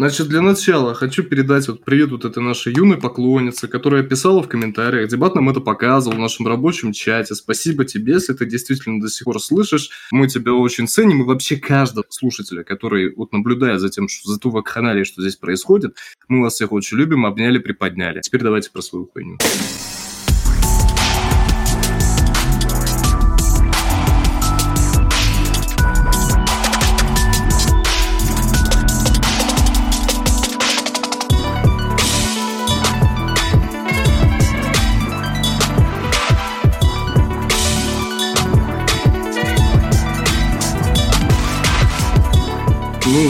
Значит, для начала хочу передать вот привет вот этой нашей юной поклоннице, которая писала в комментариях, дебат нам это показывал в нашем рабочем чате. Спасибо тебе, если ты действительно до сих пор слышишь. Мы тебя очень ценим, и вообще каждого слушателя, который вот наблюдает за тем, что за ту вакханалией, что здесь происходит, мы вас всех очень любим, обняли, приподняли. Теперь давайте про свою хуйню.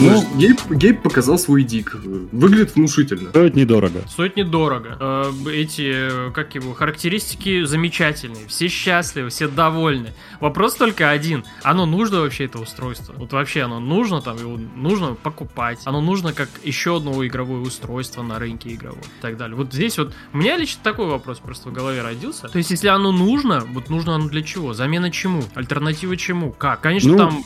Ну, ну Гейб, Гейб показал свой дик. Выглядит внушительно. Стоит недорого. Стоит недорого. Э, эти, как его, характеристики замечательные. Все счастливы, все довольны. Вопрос только один. Оно нужно вообще, это устройство? Вот вообще оно нужно, там, его нужно покупать. Оно нужно как еще одно игровое устройство на рынке игрового и так далее. Вот здесь вот, у меня лично такой вопрос просто в голове родился. То есть, если оно нужно, вот нужно оно для чего? Замена чему? Альтернатива чему? Как? Конечно, ну, там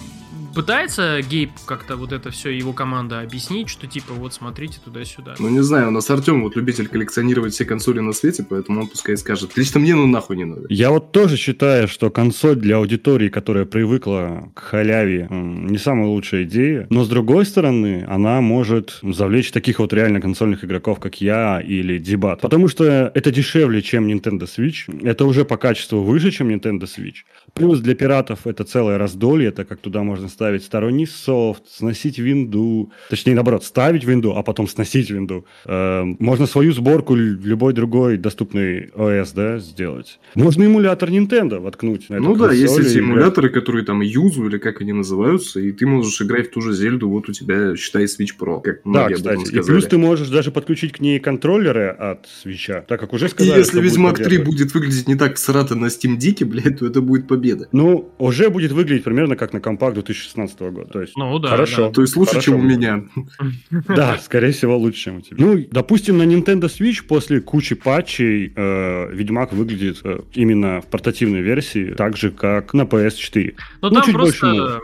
пытается Гейб как-то вот это все его команда объяснить, что типа вот смотрите туда-сюда? Ну не знаю, у нас Артем вот любитель коллекционировать все консоли на свете, поэтому он пускай скажет. Лично мне ну нахуй не надо. Я вот тоже считаю, что консоль для аудитории, которая привыкла к халяве, не самая лучшая идея. Но с другой стороны, она может завлечь таких вот реально консольных игроков, как я или Дебат. Потому что это дешевле, чем Nintendo Switch. Это уже по качеству выше, чем Nintendo Switch. Плюс для пиратов это целое раздолье, это как туда можно ставить сторонний софт, сносить винду, точнее наоборот, ставить винду, а потом сносить винду. Э, можно свою сборку любой другой доступный ОС, да, сделать. Можно эмулятор Nintendo воткнуть на Ну да, есть эти эмуляторы, которые там Юзу или как они называются, и ты можешь играть в ту же Зельду, вот у тебя, считай, Switch Pro, как Да, кстати, и плюс ты можешь даже подключить к ней контроллеры от Switch, так как уже сказали, И если Ведьмак 3 будет выглядеть не так срато на Steam Deck, блядь, то это будет победа победы. Ну, уже будет выглядеть примерно как на компакт 2016 года. То есть, ну, да, хорошо. Да. То есть лучше, хорошо. чем у меня. Да, скорее всего, лучше, чем у тебя. Ну, допустим, на Nintendo Switch после кучи патчей э, Ведьмак выглядит э, именно в портативной версии так же, как на PS4. Ну, ну там просто...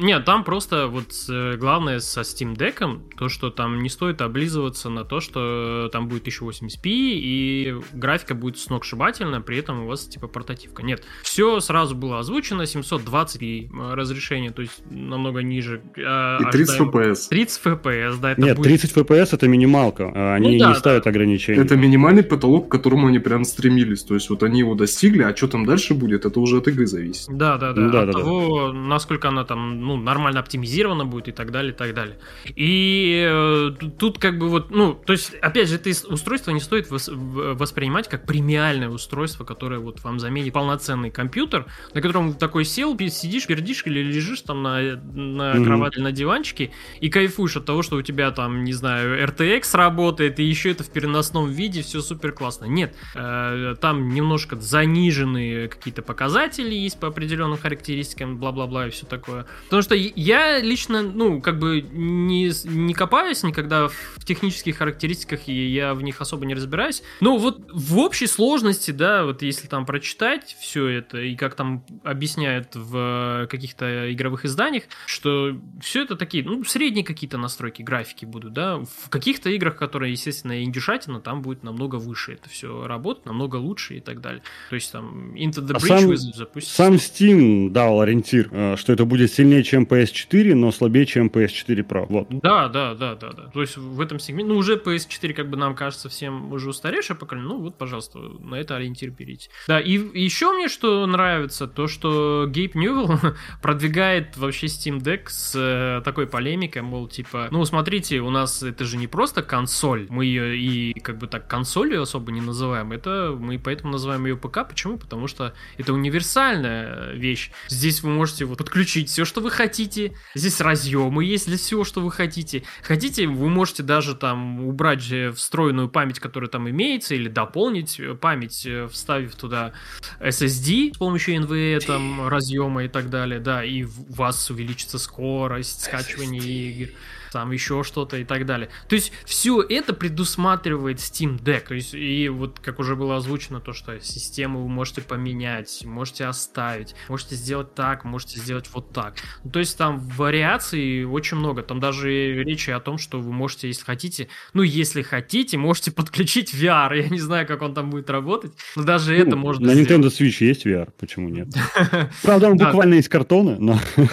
Нет, там просто вот э, главное со Steam Deck, то, что там не стоит облизываться на то, что там будет 1080p и графика будет сногсшибательная, при этом у вас типа портативка. Нет, все сразу сразу было озвучено, 720 э, разрешение, то есть намного ниже. А, и 30 FPS. 30 FPS, да. Это Нет, будет... 30 FPS это минималка, а они ну, да, не ставят да. ограничений. Это минимальный потолок, к которому они прям стремились, то есть вот они его достигли, а что там дальше будет, это уже от игры зависит. Да, да, да, ну, да от да, того, да. насколько она там, ну, нормально оптимизирована будет и так далее, и так далее. И э, тут как бы вот, ну, то есть, опять же, это устройство не стоит вос- воспринимать как премиальное устройство, которое вот вам заменит полноценный компьютер, на котором такой сел, сидишь, пердишь или лежишь там на, на mm-hmm. кровати, на диванчике и кайфуешь от того, что у тебя там, не знаю, RTX работает, и еще это в переносном виде, все супер классно. Нет, э, там немножко заниженные какие-то показатели есть по определенным характеристикам, бла-бла-бла и все такое. Потому что я лично, ну, как бы не, не копаюсь никогда в технических характеристиках, и я в них особо не разбираюсь. Но вот в общей сложности, да, вот если там прочитать все это и как там объясняют в каких-то игровых изданиях, что все это такие, ну, средние какие-то настройки графики будут, да. В каких-то играх, которые, естественно, индюшатина, там будет намного выше это все работать, намного лучше и так далее. То есть там Into the Bridge а сам, запустить. Сам Steam дал ориентир, э, что это будет сильнее, чем PS4, но слабее, чем PS4 Pro. Вот. Да, да, да, да, да. То есть в этом сегменте, ну, уже PS4, как бы нам кажется, всем уже устаревшее поколение, ну, вот, пожалуйста, на это ориентир берите. Да, и еще мне что нравится, то, что Гейб Ньюэлл продвигает вообще Steam Deck с э, такой полемикой, мол, типа, ну, смотрите, у нас это же не просто консоль, мы ее и как бы так консолью особо не называем, это мы поэтому называем ее ПК, почему? Потому что это универсальная вещь. Здесь вы можете вот подключить все, что вы хотите, здесь разъемы есть для всего, что вы хотите. Хотите, вы можете даже там убрать встроенную память, которая там имеется, или дополнить память, э, вставив туда SSD с помощью NVMe, там разъема и так далее, да, и у вас увеличится скорость скачивания игр. Там еще что-то и так далее. То есть все это предусматривает Steam Deck. То есть, и вот как уже было озвучено, то, что систему вы можете поменять, можете оставить, можете сделать так, можете сделать вот так. Ну, то есть там вариаций очень много. Там даже речи о том, что вы можете, если хотите, ну, если хотите, можете подключить VR. Я не знаю, как он там будет работать, но даже ну, это можно На сделать. Nintendo Switch есть VR, почему нет? Правда, он буквально из картона, но...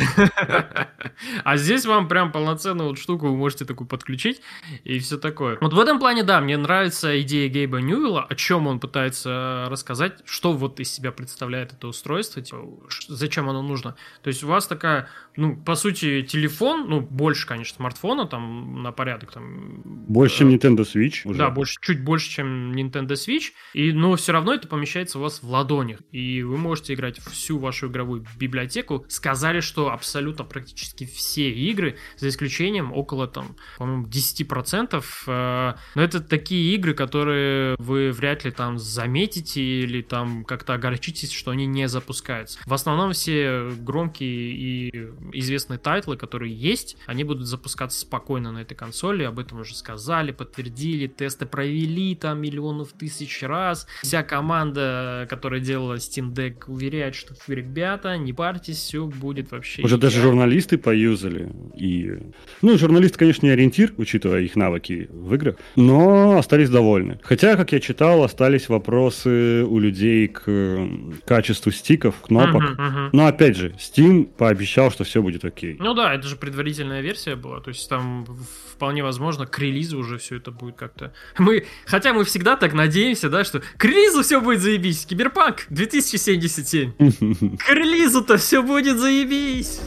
А здесь вам прям полноценную вот штуку вы можете такую подключить и все такое. Вот в этом плане, да, мне нравится идея Гейба Ньюэлла, о чем он пытается рассказать, что вот из себя представляет это устройство, типа, зачем оно нужно. То есть у вас такая ну, по сути, телефон, ну, больше, конечно, смартфона, там, на порядок, там... Больше, чем э, Nintendo Switch уже. Да, больше, чуть больше, чем Nintendo Switch, и, но все равно это помещается у вас в ладонях, и вы можете играть всю вашу игровую библиотеку. Сказали, что абсолютно практически все игры, за исключением около, там, по-моему, 10%, э, но это такие игры, которые вы вряд ли там заметите или там как-то огорчитесь, что они не запускаются. В основном все громкие и известные тайтлы, которые есть, они будут запускаться спокойно на этой консоли, об этом уже сказали, подтвердили, тесты провели там миллионов тысяч раз. Вся команда, которая делала Steam Deck, уверяет, что ребята, не парьтесь, все будет вообще... Уже даже журналисты поюзали. И... Ну, журналист, конечно, не ориентир, учитывая их навыки в играх, но остались довольны. Хотя, как я читал, остались вопросы у людей к качеству стиков, кнопок. Uh-huh, uh-huh. Но, опять же, Steam пообещал, что все будет окей. Ну да, это же предварительная версия была, то есть там вполне возможно к релизу уже все это будет как-то... Мы, хотя мы всегда так надеемся, да, что к релизу все будет заебись, Киберпанк 2077. К релизу-то все будет заебись.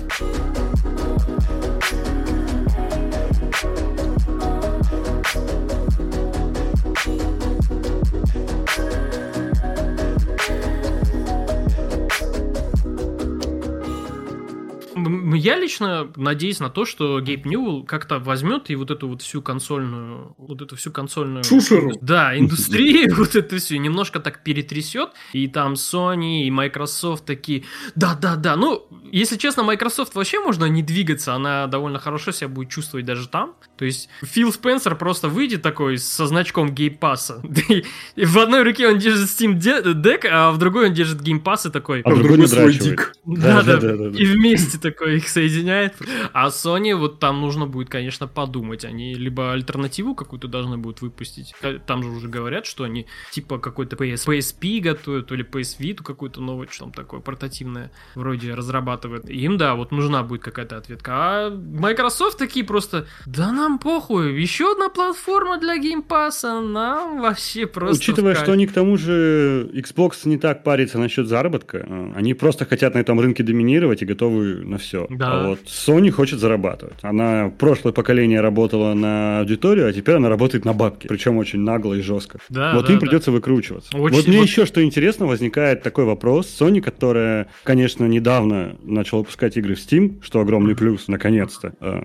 Я лично надеюсь на то, что Гейб Ньюэлл как-то возьмет и вот эту вот всю консольную, вот эту всю консольную... Шушеру. Да, индустрию, вот это все немножко так перетрясет, и там Sony и Microsoft такие, да-да-да, ну, если честно, Microsoft вообще можно не двигаться, она довольно хорошо себя будет чувствовать даже там, то есть Фил Спенсер просто выйдет такой со значком Game Pass а, и в одной руке он держит Steam Deck, а в другой он держит Game Pass и такой... А в другой свой dick. Да-да, и вместе такой их соединяет. А Sony вот там нужно будет, конечно, подумать. Они либо альтернативу какую-то должны будут выпустить. Там же уже говорят, что они типа какой-то PS, PSP готовят, или PS Vita какую-то новую, что там такое портативное вроде разрабатывают. Им, да, вот нужна будет какая-то ответка. А Microsoft такие просто, да нам похуй, еще одна платформа для Game Pass а, нам вообще просто... Учитывая, что они к тому же Xbox не так парится насчет заработка, а, они просто хотят на этом рынке доминировать и готовы на все. Да. А вот Sony хочет зарабатывать. Она прошлое поколение работала на аудиторию, а теперь она работает на бабки. Причем очень нагло и жестко. Да, вот да, им да. придется выкручиваться. Очень, вот мне вот... еще что интересно, возникает такой вопрос. Sony, которая, конечно, недавно начала выпускать игры в Steam, что огромный плюс, наконец-то. А,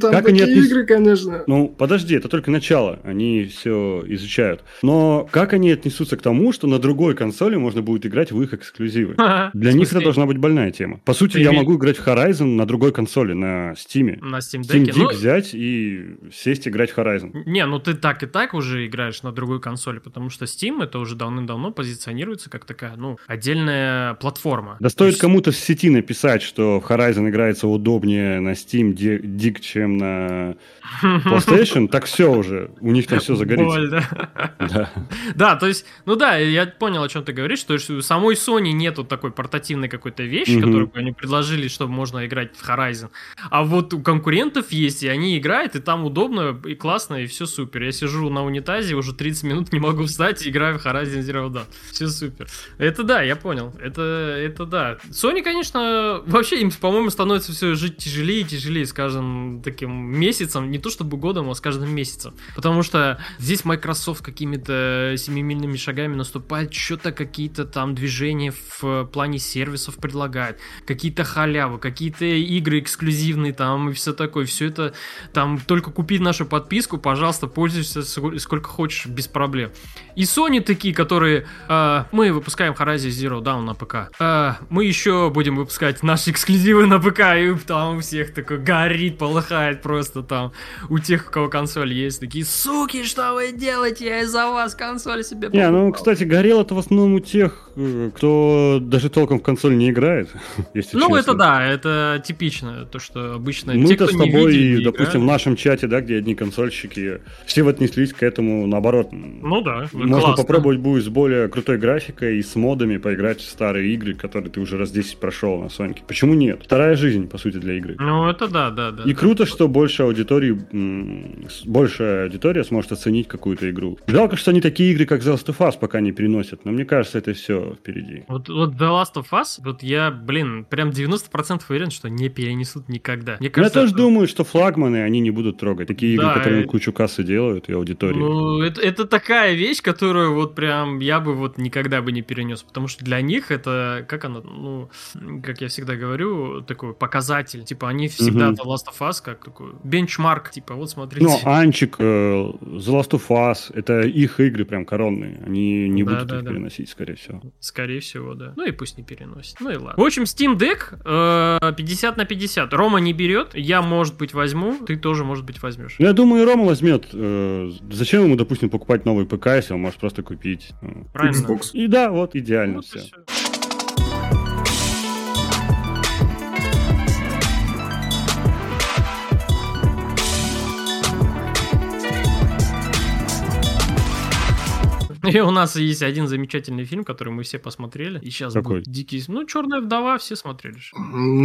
там как такие они отнес... игры, конечно. Ну, подожди, это только начало. Они все изучают. Но как они отнесутся к тому, что на другой консоли можно будет играть в их эксклюзивы? Для них это должна быть больная тема. По сути, я могу играть в Horizon на другой консоли, на Steam. На Steam Deck. Steam Deck ну... взять и сесть играть в Horizon. Не, ну ты так и так уже играешь на другой консоли, потому что Steam это уже давным-давно позиционируется как такая, ну, отдельная платформа. Да стоит есть... кому-то в сети написать, что в Horizon играется удобнее на Steam Dig, чем на PlayStation, так все уже, у них там все загорится. Боль, да? Да. да, то есть, ну да, я понял, о чем ты говоришь, что у самой Sony нету такой портативной какой-то вещи, которую они предложили, чтобы можно играть в Horizon. А вот у конкурентов есть, и они играют, и там удобно, и классно, и все супер. Я сижу на унитазе, уже 30 минут не могу встать и играю в Horizon Zero Dawn. Все супер. Это да, я понял. Это, это да. Sony, конечно, вообще им, по-моему, становится все жить тяжелее и тяжелее с каждым таким месяцем. Не то чтобы годом, а с каждым месяцем. Потому что здесь Microsoft какими-то семимильными шагами наступает, что-то какие-то там движения в плане сервисов предлагает, какие-то халявы, какие-то игры эксклюзивные там и все такое, все это там только купи нашу подписку, пожалуйста, пользуйся сколько хочешь без проблем. И Sony такие, которые э, мы выпускаем Horizon Zero Dawn на ПК, э, мы еще будем выпускать наши эксклюзивы на ПК, и там у всех такой горит, полыхает просто там. У тех, у кого консоль есть, такие, суки, что вы делаете, я из-за вас консоль себе покупал. Не, ну, кстати, горело это в основном у тех, э, кто даже толком в консоль не играет, Ну, честно. это да, это типично, то, что обычно Мы-то с тобой, видели, допустим, в нашем чате, да, где одни консольщики, все отнеслись к этому наоборот. Ну да, Можно классно. попробовать будет с более крутой графикой и с модами поиграть в старые игры, которые ты уже раз 10 прошел на Соньке. Почему нет? Вторая жизнь, по сути, для игры. Ну, это да, да, да. И да. круто, что больше аудитории, большая аудитория сможет оценить какую-то игру. Жалко, что они такие игры, как The Last of Us, пока не переносят, но мне кажется, это все впереди. Вот, вот The Last of Us, вот я, блин, прям 90% уверен, что не перенесут никогда. Мне кажется, я тоже это... думаю, что флагманы они не будут трогать. Такие игры, да, которые и... кучу кассы делают и аудитории. Ну, это, это такая вещь, которую вот прям я бы вот никогда бы не перенес, потому что для них это, как оно, ну, как я всегда говорю, такой показатель. Типа они всегда угу. The Last of Us как такой бенчмарк, типа вот смотрите. Ну, Анчик, э, The Last of Us, это их игры прям коронные. Они не да, будут да, их да. переносить, скорее всего. Скорее всего, да. Ну и пусть не переносит. Ну и ладно. В общем, Steam Deck э, 50 на 50. Рома не берет, я, может быть, возьму, ты тоже, может быть, возьмешь. Ну, я думаю, Рома возьмет. Э, зачем ему, допустим, покупать новый ПК, если он может просто купить э, Правильно. Xbox? И да, вот идеально вот все. все. И у нас есть один замечательный фильм, который мы все посмотрели. И сейчас Какой? будет дикий... Ну, «Черная вдова» все смотрели.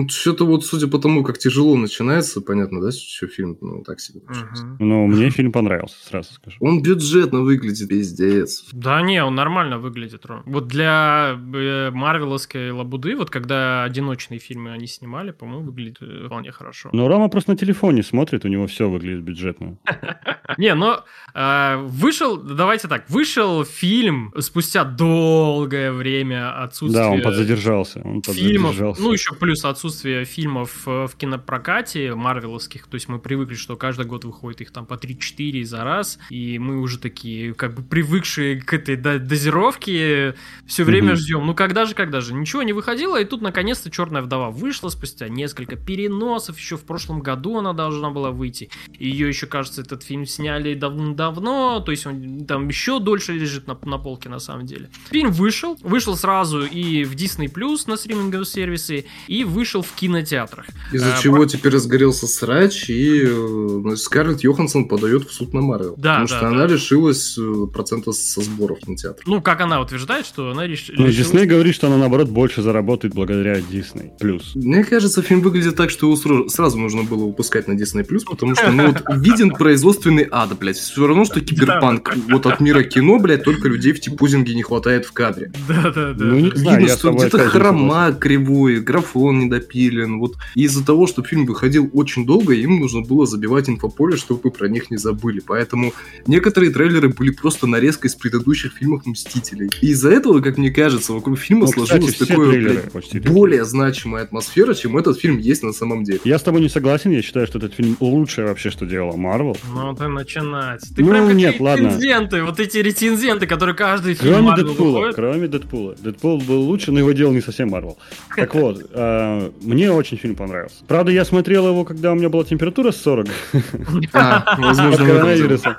Что-то вот, судя по тому, как тяжело начинается, понятно, да, что фильм, ну, так себе. Угу. Ну, мне фильм понравился, сразу скажу. Он бюджетно выглядит, пиздец. Да не, он нормально выглядит, Ром. Вот для э, марвеловской лабуды, вот когда одиночные фильмы они снимали, по-моему, выглядит э, вполне хорошо. Но Рома просто на телефоне смотрит, у него все выглядит бюджетно. Не, но э, вышел, давайте так, вышел фильм спустя долгое время отсутствия... Да, он подзадержался. Он фильмов, ну, еще плюс отсутствие фильмов э, в кинопрокате марвеловских. То есть мы привыкли, что каждый год выходит их там по 3-4 за раз. И мы уже такие, как бы привыкшие к этой дозировке, все время угу. ждем. Ну, когда же, когда же? Ничего не выходило, и тут наконец-то «Черная вдова» вышла спустя несколько переносов. Еще в прошлом году она должна была выйти. Ее еще, кажется, этот фильм сняли давно-давно. То есть он там еще дольше лежит лежит на, на полке на самом деле. Фильм вышел, вышел сразу и в Disney Plus на стриминговом сервисе, и вышел в кинотеатрах. Из-за а, чего про... теперь разгорелся срач, и э, Скарлетт Йоханссон подает в суд на Марвел. Да, потому да, что да. она лишилась э, процента со сборов на театр. Ну, как она утверждает, что она реш... ну, лишилась... Дисней говорит, что она, наоборот, больше заработает благодаря Disney Плюс. Мне кажется, фильм выглядит так, что его сразу нужно было выпускать на Disney Плюс, потому что, ну, вот, виден производственный ад, блядь. Все равно, что киберпанк вот от мира кино, блядь, только людей в типузинге не хватает в кадре. Да, да, да. Ну, не знаю, Видно, что где-то хрома кривой, графон недопилен. Вот из-за того, что фильм выходил очень долго, им нужно было забивать инфополе, чтобы вы про них не забыли. Поэтому некоторые трейлеры были просто нарезкой из предыдущих фильмов Мстителей. И из-за этого, как мне кажется, вокруг фильма ну, сложилась такая более значимая атмосфера, чем этот фильм есть на самом деле. Я с тобой не согласен, я считаю, что этот фильм лучшее вообще, что делала Марвел. Ну, ты начинать. Ты ну, прям нет, ладно. рецензенты, вот эти рецензенты, которые каждый фильм Кроме Дэдпула, выходит. кроме Дэдпула. Дэдпул был лучше, но его делал не совсем Марвел. Так вот, э, мне очень фильм понравился. Правда, я смотрел его, когда у меня была температура 40. А, возможно, коронавируса.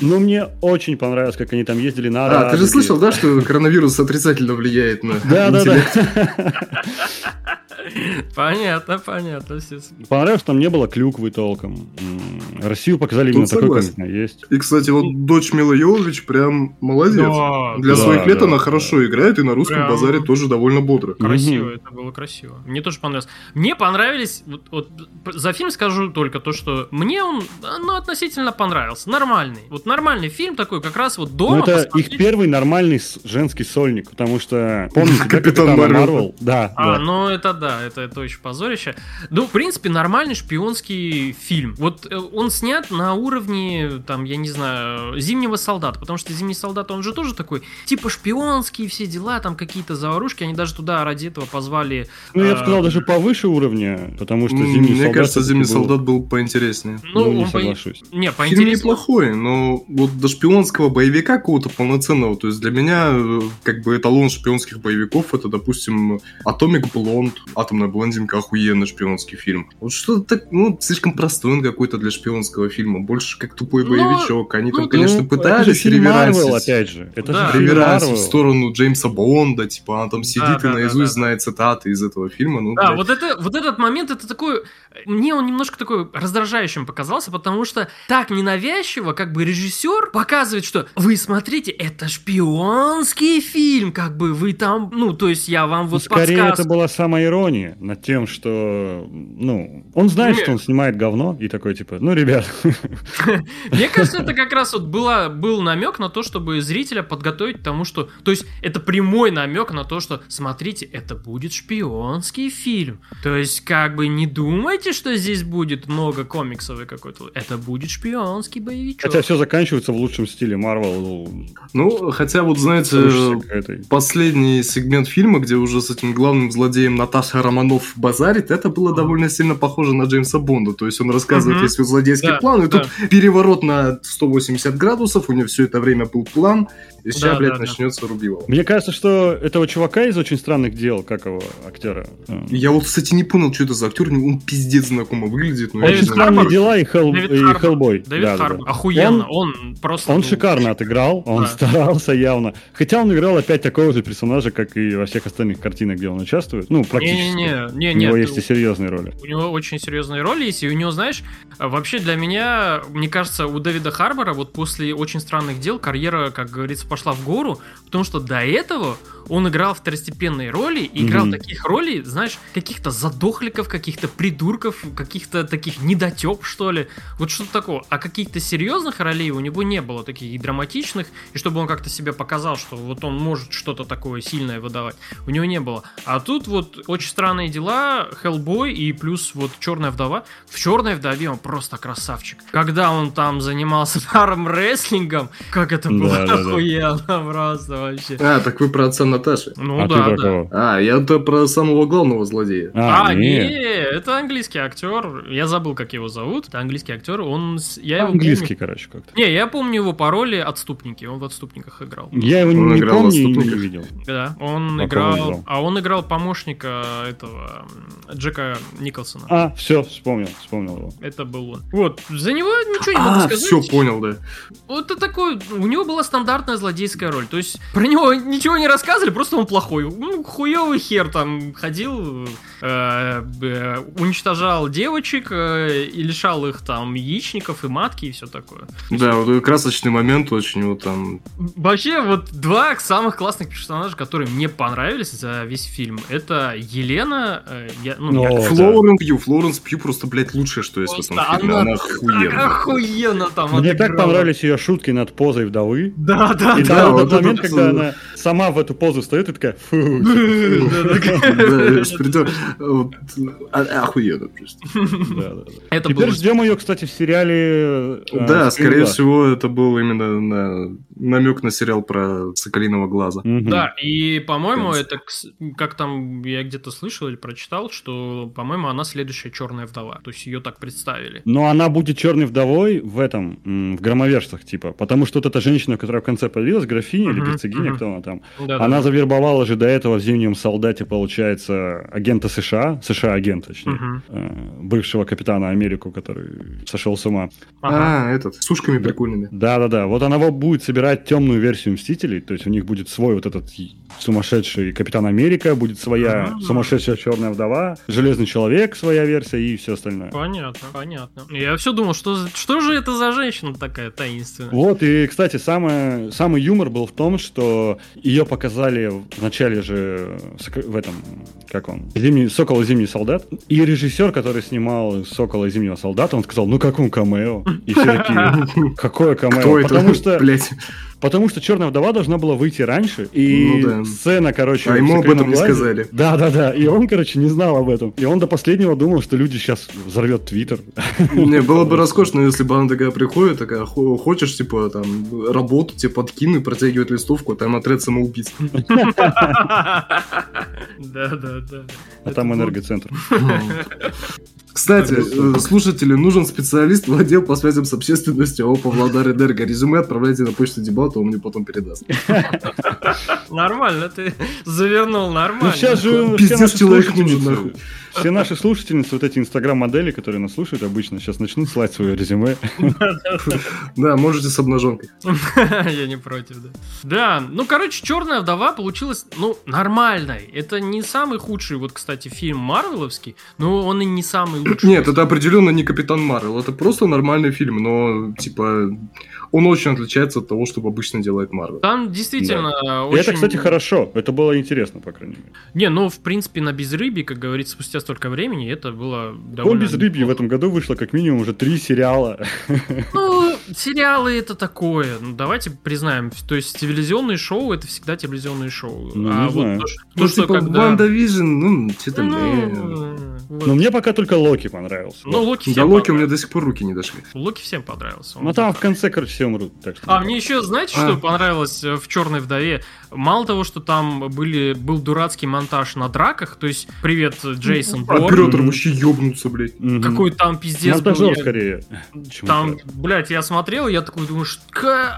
Но мне очень понравилось, как они там ездили на А, ты же слышал, да, что коронавирус отрицательно влияет на Да, да, да. Понятно, понятно. Понравилось, что там не было клюквы толком. Россию показали именно такой, как она есть. И, кстати, вот дочь Мила Йовович прям молодец. Для своих лет она хорошо играет и на русском базаре тоже довольно бодро. Красиво, это было красиво. Мне тоже понравилось. Мне понравились, вот за фильм скажу только то, что мне он, ну, относительно понравился. Нормальный. Вот нормальный фильм такой, как раз вот дома. Ну, это их первый нормальный женский сольник, потому что, помните, Капитан Марвел? Да. А, ну это да да, это, это очень позорище. Ну, в принципе, нормальный шпионский фильм. Вот э, он снят на уровне, там, я не знаю, Зимнего солдата, потому что Зимний солдат, он же тоже такой, типа шпионский, все дела, там какие-то заварушки, они даже туда ради этого позвали... Ну, я бы э, сказал, даже повыше уровня, потому что Зимний Мне солдат... кажется, все-таки Зимний был- солдат был поинтереснее. Ну, не он по- соглашусь. Не, Фильм поинтереснее. неплохой, но вот до шпионского боевика какого-то полноценного, то есть для меня э, как бы эталон шпионских боевиков это, допустим, Atomic Blonde, Атомная блондинка, охуенный шпионский фильм. Вот что-то так, ну, слишком простой он какой-то для шпионского фильма, больше как тупой Ну, боевичок. Они ну, там, конечно, Ну, же пытались реверансить. опять же. Это Да. Реверансить в сторону Джеймса Бонда, типа, она там сидит Да, и да, да, наизусть да. знает цитаты из этого фильма. Ну, Да, блядь. вот, это, вот этот момент, это такой... Мне он немножко такой раздражающим показался, потому что так ненавязчиво, как бы режиссер показывает, что вы смотрите, это шпионский фильм, как бы вы там, ну, то есть я вам Ну, вот Скорее, подсказ... это была самая ирония над тем, что, ну, он знает, Не. что он снимает говно, и такой, типа, ну, ребят, Мне кажется, это как раз вот была, был намек на то, чтобы зрителя подготовить к тому, что... То есть это прямой намек на то, что, смотрите, это будет шпионский фильм. То есть как бы не думайте, что здесь будет много комиксов и какой-то... Это будет шпионский боевичок. хотя все заканчивается в лучшем стиле Марвел. Ну, хотя вот, знаете, последний сегмент фильма, где уже с этим главным злодеем Наташа Романов базарит, это было довольно сильно похоже на Джеймса Бонда. То есть он рассказывает весь свой злодейский Да, план, и да. тут переворот на 180 градусов, у него все это время был план, и сейчас, Да, блядь, да, да. начнется рубилово. Мне кажется, что этого чувака из очень странных дел, как его актера. э, Я вот, кстати, не понял, что это за актер, он пиздец знакомо выглядит, но Дэвид не странные дела и, Хелл- Дэвид и Харбор. Хеллбой. Дэвид Да, Харбор. да. Охуенно. Он- Он, просто... Он ну, шикарно отыграл, он Да. старался явно. Хотя он играл опять такого же персонажа, как и во всех остальных картинах, где он участвует. Ну, практически. Не-не-не, не, У него нет, есть и серьезные роли. У него очень серьезные роли есть, и у него, знаешь, вообще для меня, мне кажется, у Дэвида Харбора вот после «Очень странных дел» карьера, как говорится, пошла в гору, потому что до этого он играл второстепенные роли, и играл Мгм. таких ролей, знаешь, каких-то задохликов, каких-то придурков, каких-то таких недотеп, что ли, вот что-то такого. А каких-то серьезных ролей у него не было, таких и драматичных, и чтобы он как-то себе показал, что вот он может что-то такое сильное выдавать, у него не было. А тут вот очень странные дела, Хеллбой и плюс вот Черная вдова. В Черной вдове он просто красавчик. Когда он там занимался армрестлингом, как это было Да-да-да. охуенно просто вообще. А, так вы про отца Наташи. Ну а да, ты про да. А, я-то про самого главного злодея. А, не, нет. это английский актер. Я забыл, как его зовут. Это английский актер. Он, я его Английский, короче, как-то. помню- Не, я помню его по роли отступники. Он в отступниках играл. Я его Он не играл в помню и не видел. Да, он А он играл. играл? А он играл помощника этого Джека Николсона. А, все, вспомнил, вспомнил его. Это был он. Вот, за него ничего не могу А, сказать. все, понял, да. Вот это такой, у него была стандартная злодейская роль. То есть про него ничего не рассказывали, просто он плохой. Ну, хуёвый хер там ходил, э, э, уничтожал девочек э, и лишал их там яичников и матки и все такое. Да, вот красочный момент очень вот там... Вообще, вот два самых классных персонажа, которые мне понравились за весь фильм, это Елена, э, я, ну, я- да. Флоренс Пью, Флоренс Пью просто, блядь, лучшее, что есть в просто этом фильме. она, Она так охуенная. охуенно там Мне так понравились ее шутки над позой вдовы. Да, да, И да. вот этот момент, когда она сама в эту позу встает и такая, фу. Охуенно просто. Это Теперь ждем ее, кстати, в сериале. э, Да, «Соколиный скорее глаз». всего, это был именно на намек на сериал про Соколиного глаза. Мгм. Да, и, по-моему, это, как там я где-то слышал или прочитал, что, по-моему, она следующая черная вдова. То есть ее так представили. Но она будет черной вдовой в этом, в громоверсах, типа. Потому что вот эта женщина, которая в конце появилась, графиня или Мгм, герцогиня, мгм. кто она там, Да, она завербовала же до этого в «Зимнем солдате», получается, агента США, США-агента, точнее, э, бывшего капитана Америку, который сошел с ума. Ага. А, этот, с ушками Да. прикольными. Да-да-да, вот она вот будет собирать темную версию Мстителей, то есть у них будет свой вот этот сумасшедший Капитан Америка, будет своя А. сумасшедшая Черная Вдова, Железный Человек, своя версия и все остальное. Понятно, понятно. Я все думал, что, что же это за женщина такая таинственная? Вот, и, кстати, самое, самый юмор был в том, что ее показали в начале же в этом, как он, Зимний, Сокол и Зимний солдат, и режиссер, который снимал Сокола и Зимнего солдата, он сказал, ну какой камео? И все такие, какое камео? Потому что Блять. Потому что Черная вдова должна была выйти раньше, и Ну да. сцена, короче, А ему об «Секретном этом не глазе». сказали. Да, да, да. И он, короче, не знал об этом. И он до последнего думал, что люди сейчас взорвет Твиттер. Не, было бы роскошно, если бы она такая приходит, такая, «Хо- хочешь, типа, там, работу тебе подкину и протягивает листовку, а там отряд самоубийц. Да, да, да. А там энергоцентр. Кстати, э, слушатели, нужен специалист в отдел по связям с общественностью ООО Павлодар Энерго. Резюме отправляйте на почту дебата, он мне потом передаст. Нормально, ты завернул нормально. Ну сейчас же все Пиздец, человек нужен, нахуй. Все наши слушательницы, вот эти инстаграм-модели, которые нас слушают обычно, сейчас начнут слать свое резюме. Да, можете с обнаженкой. Я не против, да. Да, ну, короче, Черная вдова получилась, ну, нормальной. Это не самый худший, вот, кстати, фильм Марвеловский, но он и не самый лучший. Нет, это определенно не Капитан Марвел, это просто нормальный фильм, но, типа, он очень отличается от того, что обычно делает Марвел. Там действительно И очень... это, кстати, хорошо. Это было интересно, по крайней мере. Не, ну, в принципе, на безрыбье, как говорится, спустя столько времени, это было Он довольно... без рыбьи в этом году вышло как минимум уже три сериала. Ну, сериалы это такое. Ну, давайте признаем. То есть, телевизионные шоу это всегда телевизионные шоу. Ну, а не вот знаю. то, что- Ну, то, что типа, когда- Ванда Вижн, ну, что-то, Ну, вот. Но мне пока только Локи понравился. Ну, Локи До всем Локи у меня понравился. до сих пор руки не дошли. Локи всем понравился. Он Ну там в конце, короче, все умрут. Так что... А мне еще, знаете, что А. понравилось э, в Черной вдове? Мало того, что там были, был дурацкий монтаж на драках, то есть привет, Джейсон Борн, Оператор вообще ёбнулся, блядь. Какой там пиздец был. Монтажер я- скорее. Там, блядь, я смотрел, я такой думаю, что,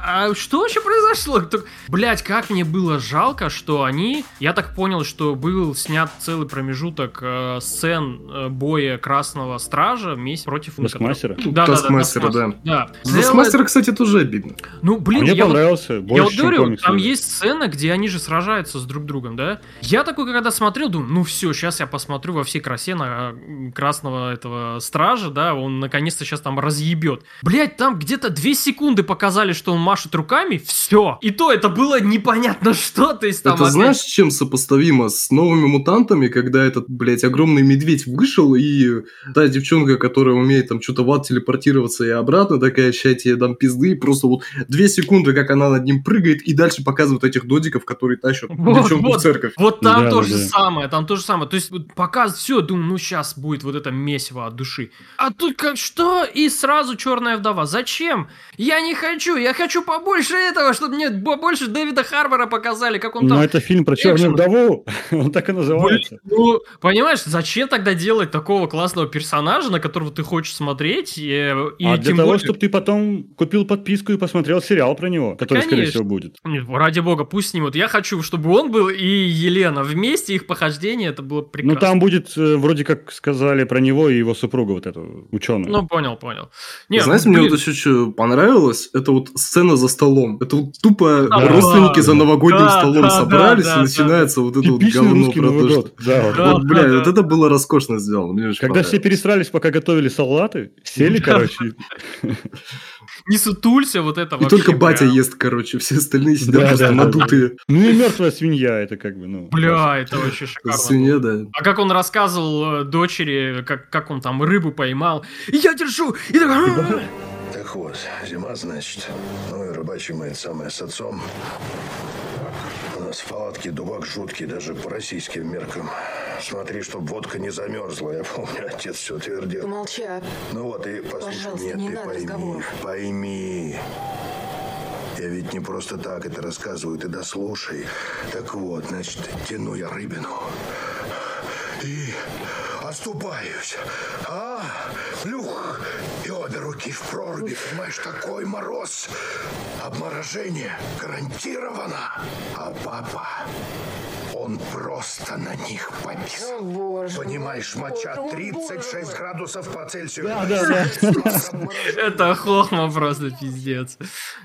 а что вообще произошло? Блядь, как мне было жалко, что они, я так понял, что был снят целый промежуток э, сцен э, боя Красного Стража вместе против Таскмастера? Да, да, да, Таскмастера, да. да. Таскмастера, кстати, тоже обидно. Ну, А блин, мне я вот понравился я больше, вот чем говорю, там есть сцена, где они же сражаются с друг другом, да? Я такой, когда смотрел, думаю, ну все, сейчас я посмотрю во всей красе на красного этого стража, да, он наконец-то сейчас там разъебет. Блять, там где-то две секунды показали, что он машет руками, все. И то это было непонятно что, то есть там Это опять- знаешь, чем сопоставимо? С новыми мутантами, когда этот, блядь, огромный медведь вышел, и та девчонка, которая умеет там что-то в ад телепортироваться и обратно, такая, ща тебе дам пизды, просто вот две секунды, как она над ним прыгает, и дальше показывают этих додиков, которые тащат Вот, девчонку вот. в церковь. Вот там Да, то да, же да. самое, там то же самое. То есть вот показывают все, думаю, ну сейчас будет вот это месиво от души. А тут как что? И сразу черная вдова. Зачем? Я не хочу, я хочу побольше этого, чтобы мне побольше Дэвида Харбора показали, как он Но там... это фильм про черную вдову. Он так и называется. Ну, понимаешь, зачем тогда делать такого классного персонажа, на которого ты хочешь смотреть? И, и А для того, более- чтобы ты потом купил подписку и посмотрел сериал про него, который, скорее Конечно. всего, будет. Ради бога, пусть снимут. Я хочу, чтобы он был и Елена. Вместе их похождение, это было прекрасно. Ну, там будет, э, вроде как сказали про него и его супругу, вот эту ученую. Ну, понял, понял. Не, Знаете, ну, мне блин, вот еще что понравилось, это вот сцена за столом. Это вот тупо Да. родственники за новогодним Да, столом да, собрались, да, и да, начинается вот это вот говно про то, что... Да, вот. Да. Вот, бля, да. вот это было роскошно сделано. Мне очень Когда все пересрались, пока готовили салаты, сели, Да. короче, не сутулься, вот это И вообще только батя ест, короче, все остальные сидят просто надутые. ну и мертвая свинья, это как бы, ну... Бля, это вообще шикарно. Свинья, да. А как он рассказывал э, дочери, как, как он там рыбу поймал. Я держу! И такой, Так вот, зима, значит. Ну и рыбачим мы это самое с отцом. Нас в палатке дубак жуткий, даже по российским меркам. Смотри, чтоб водка не замерзла. Я помню, отец все твердил. Помолчи, а Ну вот и послушай, Пожалуйста, нет, не ты надо пойми, разговоров. пойми. Я ведь не просто так это рассказываю, ты дослушай. Так вот, значит, тяну я рыбину. И оступаюсь. А, плюх. Руки в проруби, понимаешь, такой мороз. Обморожение гарантировано. А папа, он просто на них повис. О, боже. Понимаешь, моча Боже, 36 боже. градусов по Цельсию. Да, да, да. Это хохма просто пиздец.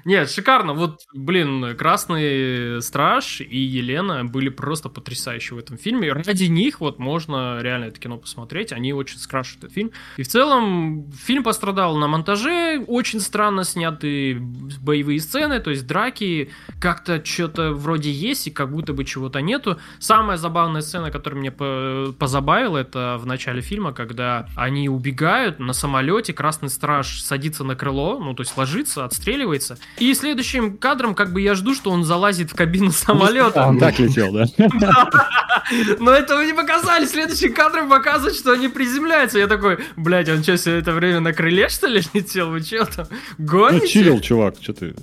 Нет, шикарно. Вот, блин, Красный Страж и Елена были просто потрясающие в этом фильме. Ради них вот можно реально это кино посмотреть. Они очень скрашивают этот фильм. И в целом фильм пострадал на монтаже, очень странно сняты боевые сцены, то есть драки, как-то что-то вроде есть и как будто бы чего-то нету. Самая забавная сцена, которая мне позабавила, это в начале фильма, когда они убегают на самолете, Красный Страж садится на крыло, ну то есть ложится, отстреливается, и следующим кадром как бы я жду, что он залазит в кабину самолета. Он так летел, да? Но этого не показали. Следующим кадром показывают, что они приземляются. Я такой, блядь, он что, все это время на крыле, что ли, летел? Вы что там, гоните? Ну, чилил, чувак, что ты...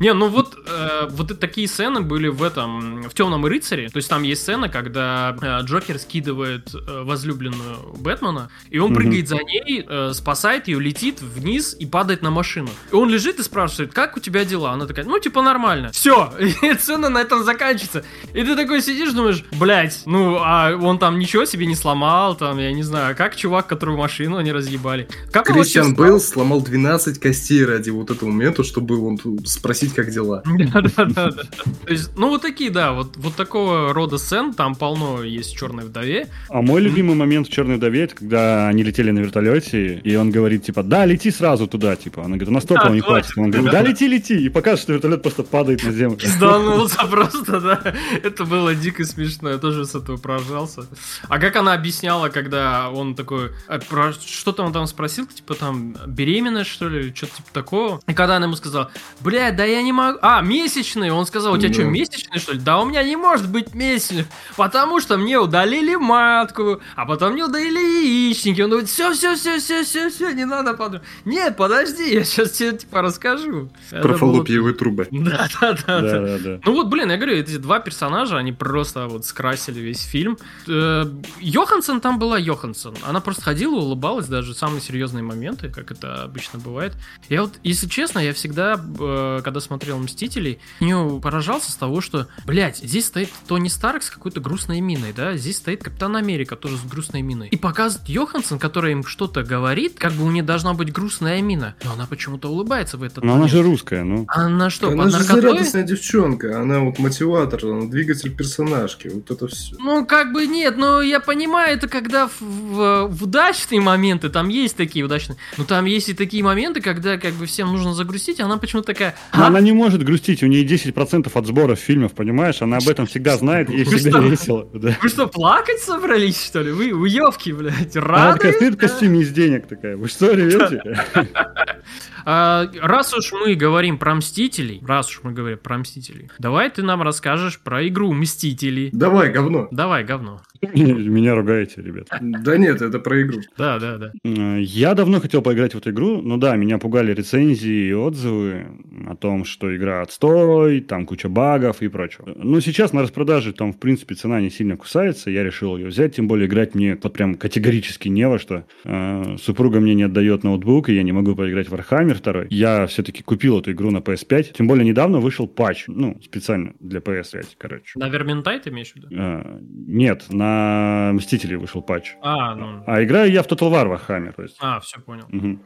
Не, ну вот, э, вот такие сцены были в этом, в «Темном рыцаре». То есть там есть сцена, когда э, Джокер скидывает э, возлюбленную Бэтмена, и он прыгает за ней, спасает ее, летит вниз и падает на машину. И он лежит и спрашивает, как у тебя дела? Она такая, ну, типа, нормально. Все, и сцена на этом заканчивается. И ты такой сидишь, думаешь, блядь, ну, а он там ничего себе не сломал, там, я не знаю, как чувак, которого машину они разъебали. Как Кристиан Бейл сломал 12 костей ради вот этого момента, чтобы он спросить, как дела. Да-да-да. То есть, ну, вот такие, да, вот, вот такого рода сцен, там полно есть в «Черной вдове». А мой любимый момент в «Черной вдове», это когда они летели на вертолете, и он говорит, типа, да, лети сразу туда, типа. Она говорит, у нас топлива не хватит. Он говорит, да, лети, лети. И показывает, что вертолет просто падает на землю. Пизданулся просто, да. Это было дико смешно, я тоже с этого поражался. А как она объясняла, когда он такой, «А что-то он там спросил, типа там, беременная, что ли, что-то типа такого. И когда она ему сказала, бля, да я не могу... А, месячный. Он сказал, у тебя что, месячный, что ли? Да у меня не может быть месячный, потому что мне удалили матку, а потом мне удалили яичники. Он говорит, все, все, все, все, все, все, не надо подумать. Нет, подожди, я сейчас тебе типа расскажу. Про фаллопьевые трубы. Да, да, да, да, да. Ну вот, блин, я говорю, эти два персонажа, они просто вот скрасили весь фильм. Э, Йоханссон там была Йоханссон. Она просто ходила, улыбалась, даже самые серьезные моменты, как это обычно бывает. Я вот, если честно, я всегда, э, когда смотрел «Мстителей», не поражался с того, что, блядь, здесь стоит Тони Старк с какой-то грустной миной, да, здесь стоит Капитан Америка тоже с грустной миной. И показывает Йоханссон, который им что-то говорит, как бы у нее должна быть грустная мина, но она почему-то улыбается в этот Но момент. она же русская, ну. Она что, она же зарядочная девчонка, она вот мотиватор, она двигатель персонажки, вот это все. Ну, как бы нет, но я понимаю, это когда в, в, в удачные моменты, там есть такие удачные, но там есть и такие моменты, когда как бы всем нужно загрустить, а она почему-то такая... Но она не может грустить, у нее 10% от сборов фильмов, понимаешь? Она об этом всегда знает, и всегда весело. Да. Вы что, плакать собрались, что ли? Вы уевки, блядь, рады? Она такая стоит в костюме из денег такая. Вы что, ревете? А, раз уж мы говорим про Мстителей, раз уж мы говорим про Мстителей, давай ты нам расскажешь про игру Мстителей. Давай, говно. Давай, говно. Меня ругаете, ребят. Да нет, это про игру. Да, да, да. Я давно хотел поиграть в эту игру, но да, меня пугали рецензии и отзывы о том, что игра отстой, там куча багов и прочего. Но сейчас на распродаже там, в принципе, цена не сильно кусается, я решил ее взять, тем более играть мне вот прям категорически не во что. А, супруга мне не отдает ноутбук, и я не могу поиграть в Warhammer 2. Я все-таки купил эту игру на PS5, тем более недавно вышел патч, ну, специально для PS5, короче. На Vermintide ты имеешь в виду? А, нет, на Мстителей вышел патч. А, ну... А играю я в Total War Warhammer. То есть. А, все понял. Угу.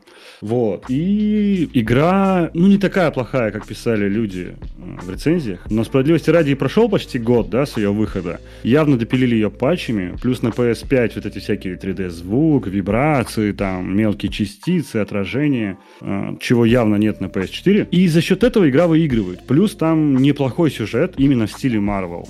Вот. И игра, ну, не такая плохая, как писали люди э, в рецензиях. Но справедливости ради и прошел почти год, да, с ее выхода. Явно допилили ее патчами. Плюс на PS5 вот эти всякие 3D-звук, вибрации, там, мелкие частицы, отражения, э, чего явно нет на PS4. И за счет этого игра выигрывает. Плюс там неплохой сюжет именно в стиле Marvel.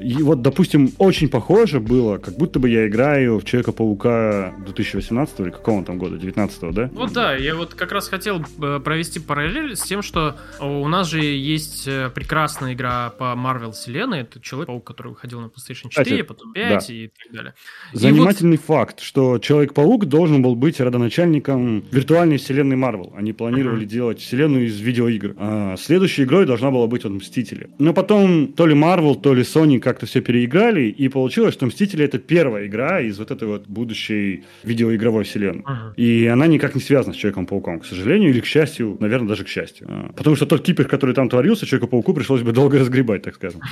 И вот, допустим, очень похоже было, как будто бы я играю в Человека-паука 2018 или какого он там года, 19 да? Вот да, я вот как раз хотел э, провести параллель с тем, что у нас же есть э, прекрасная игра по Marvel вселенной, это Человек-паук, который выходил на PlayStation 4, Кстати, потом 5 да. и так далее. Занимательный вот... факт, что Человек-паук должен был быть родоначальником виртуальной вселенной Marvel. Они планировали делать вселенную из видеоигр. А следующей игрой должна была быть вот Мстители. Но потом то ли Marvel, то ли Sony как-то все переиграли, и получилось, что Мстители это первая игра из вот этой вот будущей видеоигровой вселенной. Uh-huh. И она никак не связана с Человеком-пауком, к сожалению, или к счастью, наверное, даже к счастью. А, Потому что тот кипер, который там творился, Человеку-пауку пришлось бы долго разгребать, так скажем.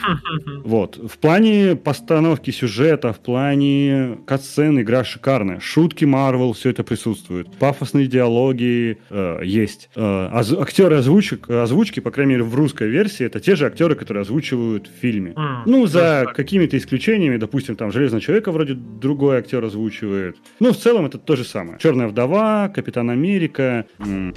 Вот. В плане постановки сюжета, в плане катсцен игра шикарная. Шутки Марвел, все это присутствует. Пафосные диалоги э, есть. Э, оз- актеры озвучек, озвучки, по крайней мере, в русской версии, это те же актеры, которые озвучивают в фильме. М, Ну, за какими-то исключениями, допустим, там Железного человека вроде другой актер озвучивает. Ну, в целом это то же самое. Черная вдова, Капитан Америка,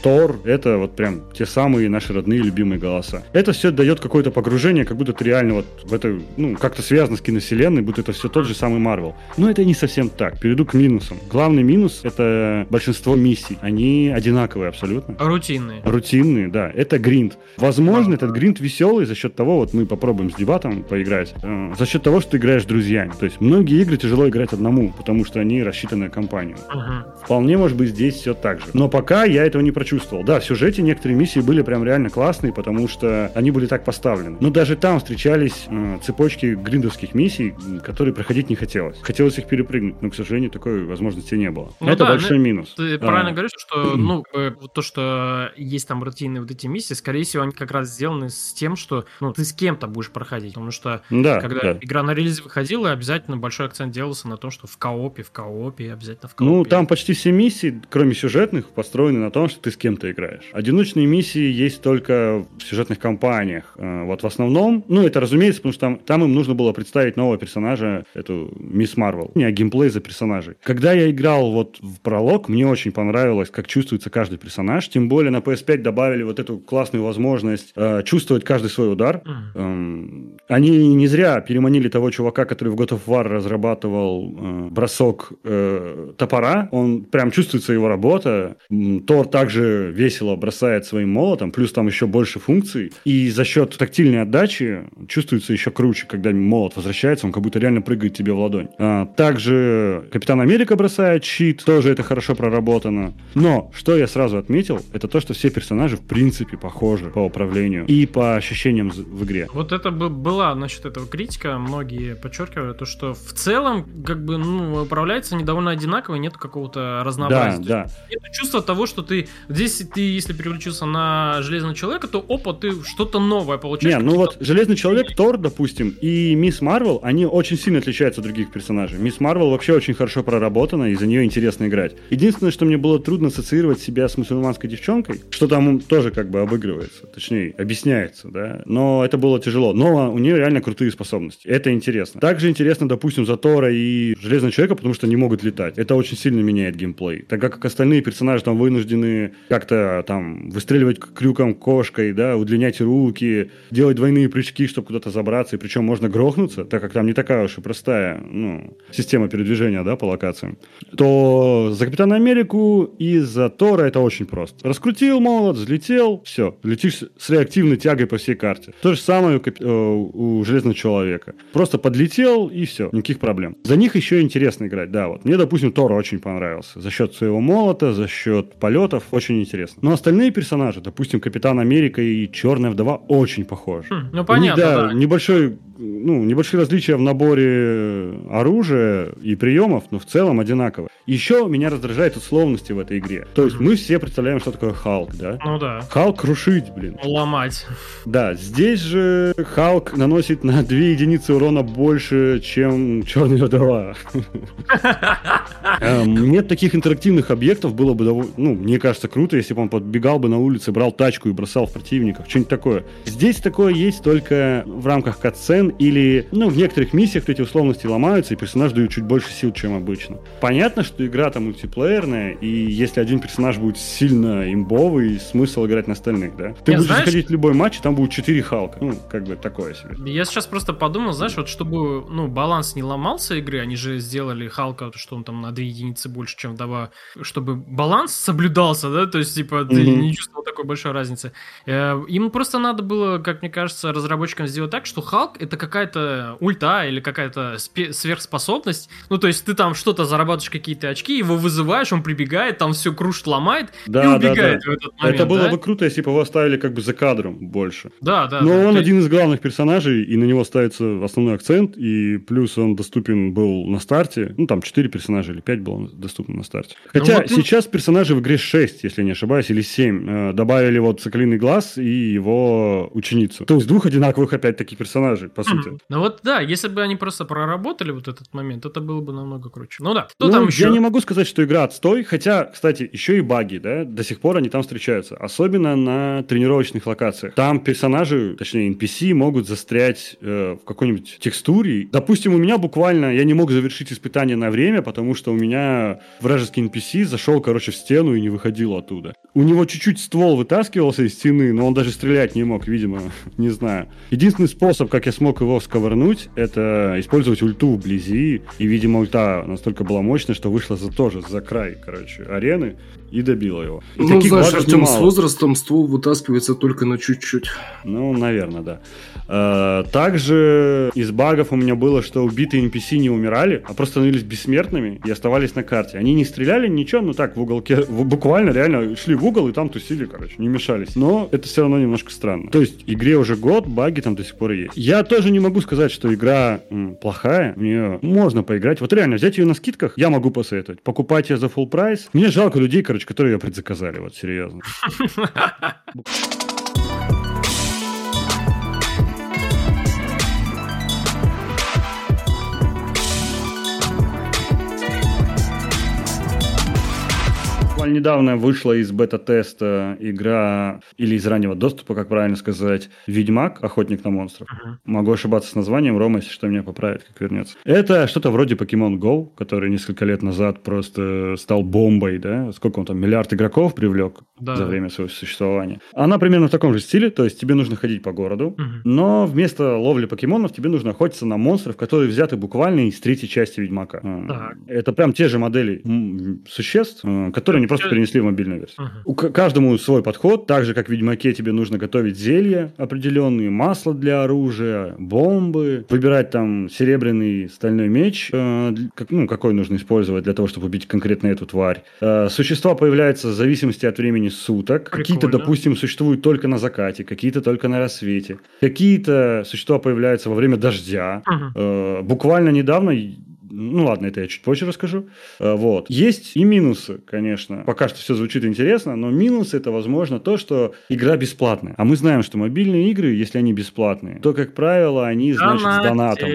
Тор это вот прям те самые наши родные любимые голоса. Это все дает какое-то погружение, как будто ты реально вот в это, ну, как-то связано с киновселенной, будто это все тот же самый Марвел. Но это не совсем так. Перейду к минусам. Главный минус это большинство миссий. Они одинаковые абсолютно. Рутинные. Рутинные, да. Это гринд. Возможно, этот гринд веселый за счет того, вот мы попробуем с дебатом поиграть, э, за счет того, что ты играешь с друзьями. То есть многие игры тяжело играть одному, потому что они рассчитаны на компанию. Мгм. Вполне может быть здесь все так же. Но пока я этого не прочувствовал. Да, в сюжете некоторые миссии были прям реально классные, потому что они были так поставлены. Но даже там встречались э, цепочки гриндовских миссий, которые проходить не хотелось. Хотелось их перепрыгнуть, но, к сожалению, такой возможности не было. Ну Это да, большой минус. Ты А, правильно говоришь, что ну то, что есть там рутинные вот эти миссии, скорее всего, они как раз сделаны с тем, что ну ты с кем-то будешь проходить, потому что Да, когда да. игра на релизе выходила, обязательно большой акцент делался на том, что в коопе, в коопе, обязательно в коопе. Ну, там почти все миссии, кроме сюжетных, построены на том, что ты с кем-то играешь. Одиночные миссии есть только в сюжетных кампаниях. Э, Вот в основном, ну, это разумеется, потому что там, там им нужно было представить нового персонажа, эту Мисс Марвел. Не, а геймплей за персонажей. Когда я играл вот в пролог, мне очень понравилось, как чувствуется каждый персонаж. Тем более на PS5 добавили вот эту классную возможность э, чувствовать каждый свой удар. Мгм. Эм, Они не зря переманили того чувака, который в God of War разрабатывал э, бросок э, топора. Он прям чувствуется его работа. Тор также весело бросает своим молотом, плюс там еще больше функций. И за счет тактильной отдачи чувствуется еще круче, когда молот возвращается, он как будто реально прыгает тебе в ладонь. А, также Капитан Америка бросает щит, тоже это хорошо проработано. Но, что я сразу отметил, это то, что все персонажи в принципе похожи по управлению и по ощущениям в игре. Вот это бы была насчет этого критика, многие подчеркивали, то, что в целом, как бы, ну, управляются они довольно одинаково, нет какого-то Да, разнообразия. да. Нет чувства того, что ты здесь, ты, если переключился на Железного Человека, то опа, ты что-то новое получаешь. Не, ну вот Железный Человек, Тор, допустим, и Мисс Марвел, они очень сильно отличаются от других персонажей. Мисс Марвел вообще очень хорошо проработана, и за нее интересно играть. Единственное, что мне было трудно ассоциировать себя с мусульманской девчонкой, что там тоже как бы обыгрывается, точнее, объясняется, да, но это было тяжело. Но у нее реально крутые способности. Это интересно. Также интересно, допустим, за Тора и Железного Человека, потому что они могут летать. Это очень сильно меняет геймплей. Так как остальные персонажи там вынуждены как-то там выстреливать крюком кошкой, да, удлинять руки, делать двойные прыжки, чтобы куда-то забраться, и причем можно грохнуться, так как там не такая уж и простая ну, система передвижения, да, по локациям, то за Капитана Америку и за Тора это очень просто. Раскрутил молот, взлетел, все, летишь с реактивной тягой по всей карте. То же самое у, Кап- э, у Железного Человека. Просто подлетел и все, никаких проблем. За них еще интересно играть, да, вот. Мне, допустим, Тор очень понравился. За счет своего молота, за счет полетов, очень интересно. Но остальные персонажи, допустим, Капитан Америка и Черная Вдова, очень похожи. Хм, ну, У них, понятно, да, да. небольшой, ну, небольшие различия в наборе оружия и приемов, но в целом одинаково. Еще меня раздражают условности в этой игре. То есть мы все представляем, что такое Халк, да? Ну да. Халк крушить, блин. Ломать. Да, здесь же Халк наносит на 2 единицы урона больше, чем Черная вдова. Эм, Нет таких интерактивных объектов, было бы, довольно- ну, мне кажется, круто, если бы он подбегал бы на улице, брал тачку и бросал в противников, что-нибудь такое. Здесь такое есть только в рамках катсцен или, ну, в некоторых миссиях эти условности ломаются, и персонаж дают чуть больше сил, чем обычно. Понятно, что игра там мультиплеерная, и если один персонаж будет сильно имбовый, смысл играть на остальных, да? Ты Не, будешь знаешь- заходить в любой матч, и там будет 4 Халка. Ну, как бы такое себе. Я сейчас просто подумал, знаешь, вот чтобы, ну, баланс не ломался игры, они же сделали Халка, что он там на 2 единицы больше, чем вдова, чтобы баланс соблюдался, да, то есть, типа, ты Мгм. не чувствовал такой большой разницы. Э, Им просто надо было, как мне кажется, разработчикам сделать так, что Халк это какая-то ульта или какая-то сверхспособность, ну, то есть ты там что-то зарабатываешь какие-то очки, его вызываешь, он прибегает, там все крушит, ломает и Да, да, убегает да. в этот момент, Это было да? бы круто, если бы его оставили как бы за кадром больше. Да, да. Но да. он То один из главных персонажей, и на него ставится основной акцент, и плюс он доступен был на старте. Ну, там 4 персонажа или 5 было доступно на старте. Хотя вот, ну- сейчас персонажей в игре 6, если не ошибаюсь, или 7. Э, добавили вот Соколиный Глаз и его ученицу. То есть двух одинаковых опять-таки персонажей, по сути. Ну вот да, если бы они просто проработали вот этот момент, это было бы намного круче. Ну да, кто ну, там еще? Я не могу сказать, что игра отстой, хотя, кстати, еще и баги, да, до сих пор они там встречаются, особенно на тренировочных локациях. Там персонажи, точнее NPC, могут застрять э, в какой-нибудь текстуре. Допустим, у меня буквально, я не мог завершить испытание на время, потому что у меня вражеский NPC зашел, короче, в стену и не выходил оттуда. У него чуть-чуть ствол вытаскивался из стены, но он даже стрелять не мог, видимо, не знаю. Единственный способ, как я смог его сковырнуть, это использовать ульту вблизи. И, видимо, ульта настолько была мощная, что вышла за тоже за край, короче, арены и добила его. И ну, знаешь, Артем, с возрастом ствол вытаскивается только на чуть-чуть. Ну, наверное, да. А, также из багов у меня было, что убитые NPC не умирали, а просто становились бессмертными и оставались на карте. Они не стреляли, ничего, ну так, в уголке, буквально реально шли в угол и там тусили, короче, не мешались. Но это все равно немножко странно. То есть игре уже год, баги там до сих пор есть. Я тоже не могу сказать, что игра м, плохая, в нее можно поиграть. Вот реально, взять ее на скидках я могу посоветовать. Покупать ее за full прайс. Мне жалко людей, короче, которые ее предзаказали, вот серьезно. буквально недавно вышла из бета-теста игра, или из раннего доступа, как правильно сказать, Ведьмак, Охотник на монстров. Uh-huh. Могу ошибаться с названием, Рома, если что, меня поправит, как вернется. Это что-то вроде Pokemon Go, который несколько лет назад просто стал бомбой, да? Сколько он там, миллиард игроков привлек да. за время своего существования. Она примерно в таком же стиле, то есть тебе нужно ходить по городу, uh-huh. но вместо ловли покемонов тебе нужно охотиться на монстров, которые взяты буквально из третьей части Ведьмака. Uh-huh. Это прям те же модели существ, э, которые не просто перенесли в мобильную версию. Uh-huh. У каждому свой подход. Так же, как в Ведьмаке тебе нужно готовить зелья определенные, масло для оружия, бомбы, выбирать там серебряный стальной меч, э, как, ну, какой нужно использовать для того, чтобы убить конкретно эту тварь. Э, существа появляются в зависимости от времени суток. Какие-то, допустим, существуют только на закате, какие-то только на рассвете. Какие-то существа появляются во время дождя. Uh-huh. Э, буквально недавно ну ладно, это я чуть позже расскажу. Э, вот. Есть и минусы, конечно. Пока что все звучит интересно, но минусы это, возможно, то, что игра бесплатная. А мы знаем, что мобильные игры, если они бесплатные, то, как правило, они, значит, с донатом.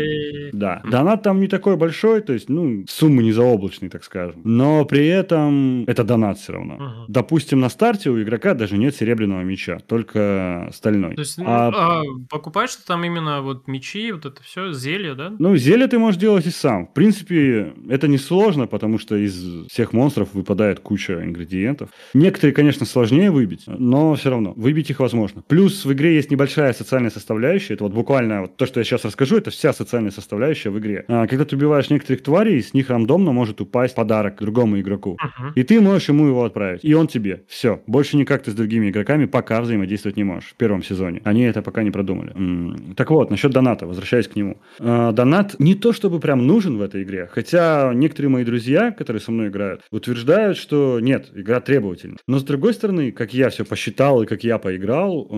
Да. Донат там не такой большой, то есть, ну, суммы не заоблачные, так скажем. Но при этом это донат все равно. Угу. Допустим, на старте у игрока даже нет серебряного меча, только стальной. То есть, ну, а... А, покупаешь ты там именно вот мечи, вот это все, зелье, да? Ну, зелье ты можешь делать и сам. В принципе, это не сложно, потому что из всех монстров выпадает куча ингредиентов. Некоторые, конечно, сложнее выбить, но все равно выбить их возможно. Плюс в игре есть небольшая социальная составляющая. Это вот буквально вот то, что я сейчас расскажу, это вся социальная составляющая в игре. А, когда ты убиваешь некоторых тварей, с них рандомно может упасть подарок другому игроку. Uh-huh. И ты можешь ему его отправить. И он тебе. Все. Больше никак ты с другими игроками пока взаимодействовать не можешь. В первом сезоне. Они это пока не продумали. М-м. Так вот, насчет доната. Возвращаясь к нему. А, донат не то чтобы прям нужен в этой этой игре. Хотя некоторые мои друзья, которые со мной играют, утверждают, что нет, игра требовательна. Но с другой стороны, как я все посчитал и как я поиграл,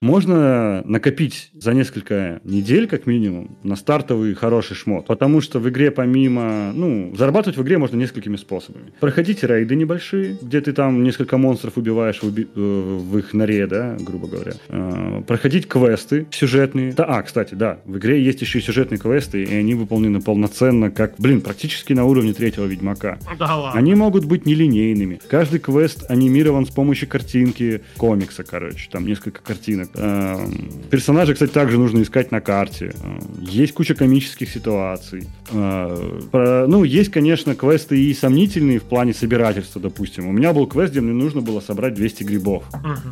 можно накопить за несколько недель, как минимум, на стартовый хороший шмот. Потому что в игре помимо... Ну, зарабатывать в игре можно несколькими способами. Проходить рейды небольшие, где ты там несколько монстров убиваешь в, уби... Э, в их норе, да, грубо говоря. Э, проходить квесты сюжетные. Да, а, кстати, да, в игре есть еще и сюжетные квесты, и они выполнены полноценно как, блин, практически на уровне третьего Ведьмака. Да ладно. Они могут быть нелинейными. Каждый квест анимирован с помощью картинки комикса, короче, там несколько картинок. Эм, персонажей, кстати, также нужно искать на карте. Эм, есть куча комических ситуаций. Э, ну, есть, конечно, квесты и сомнительные в плане собирательства, допустим. У меня был квест, где мне нужно было собрать 200 грибов.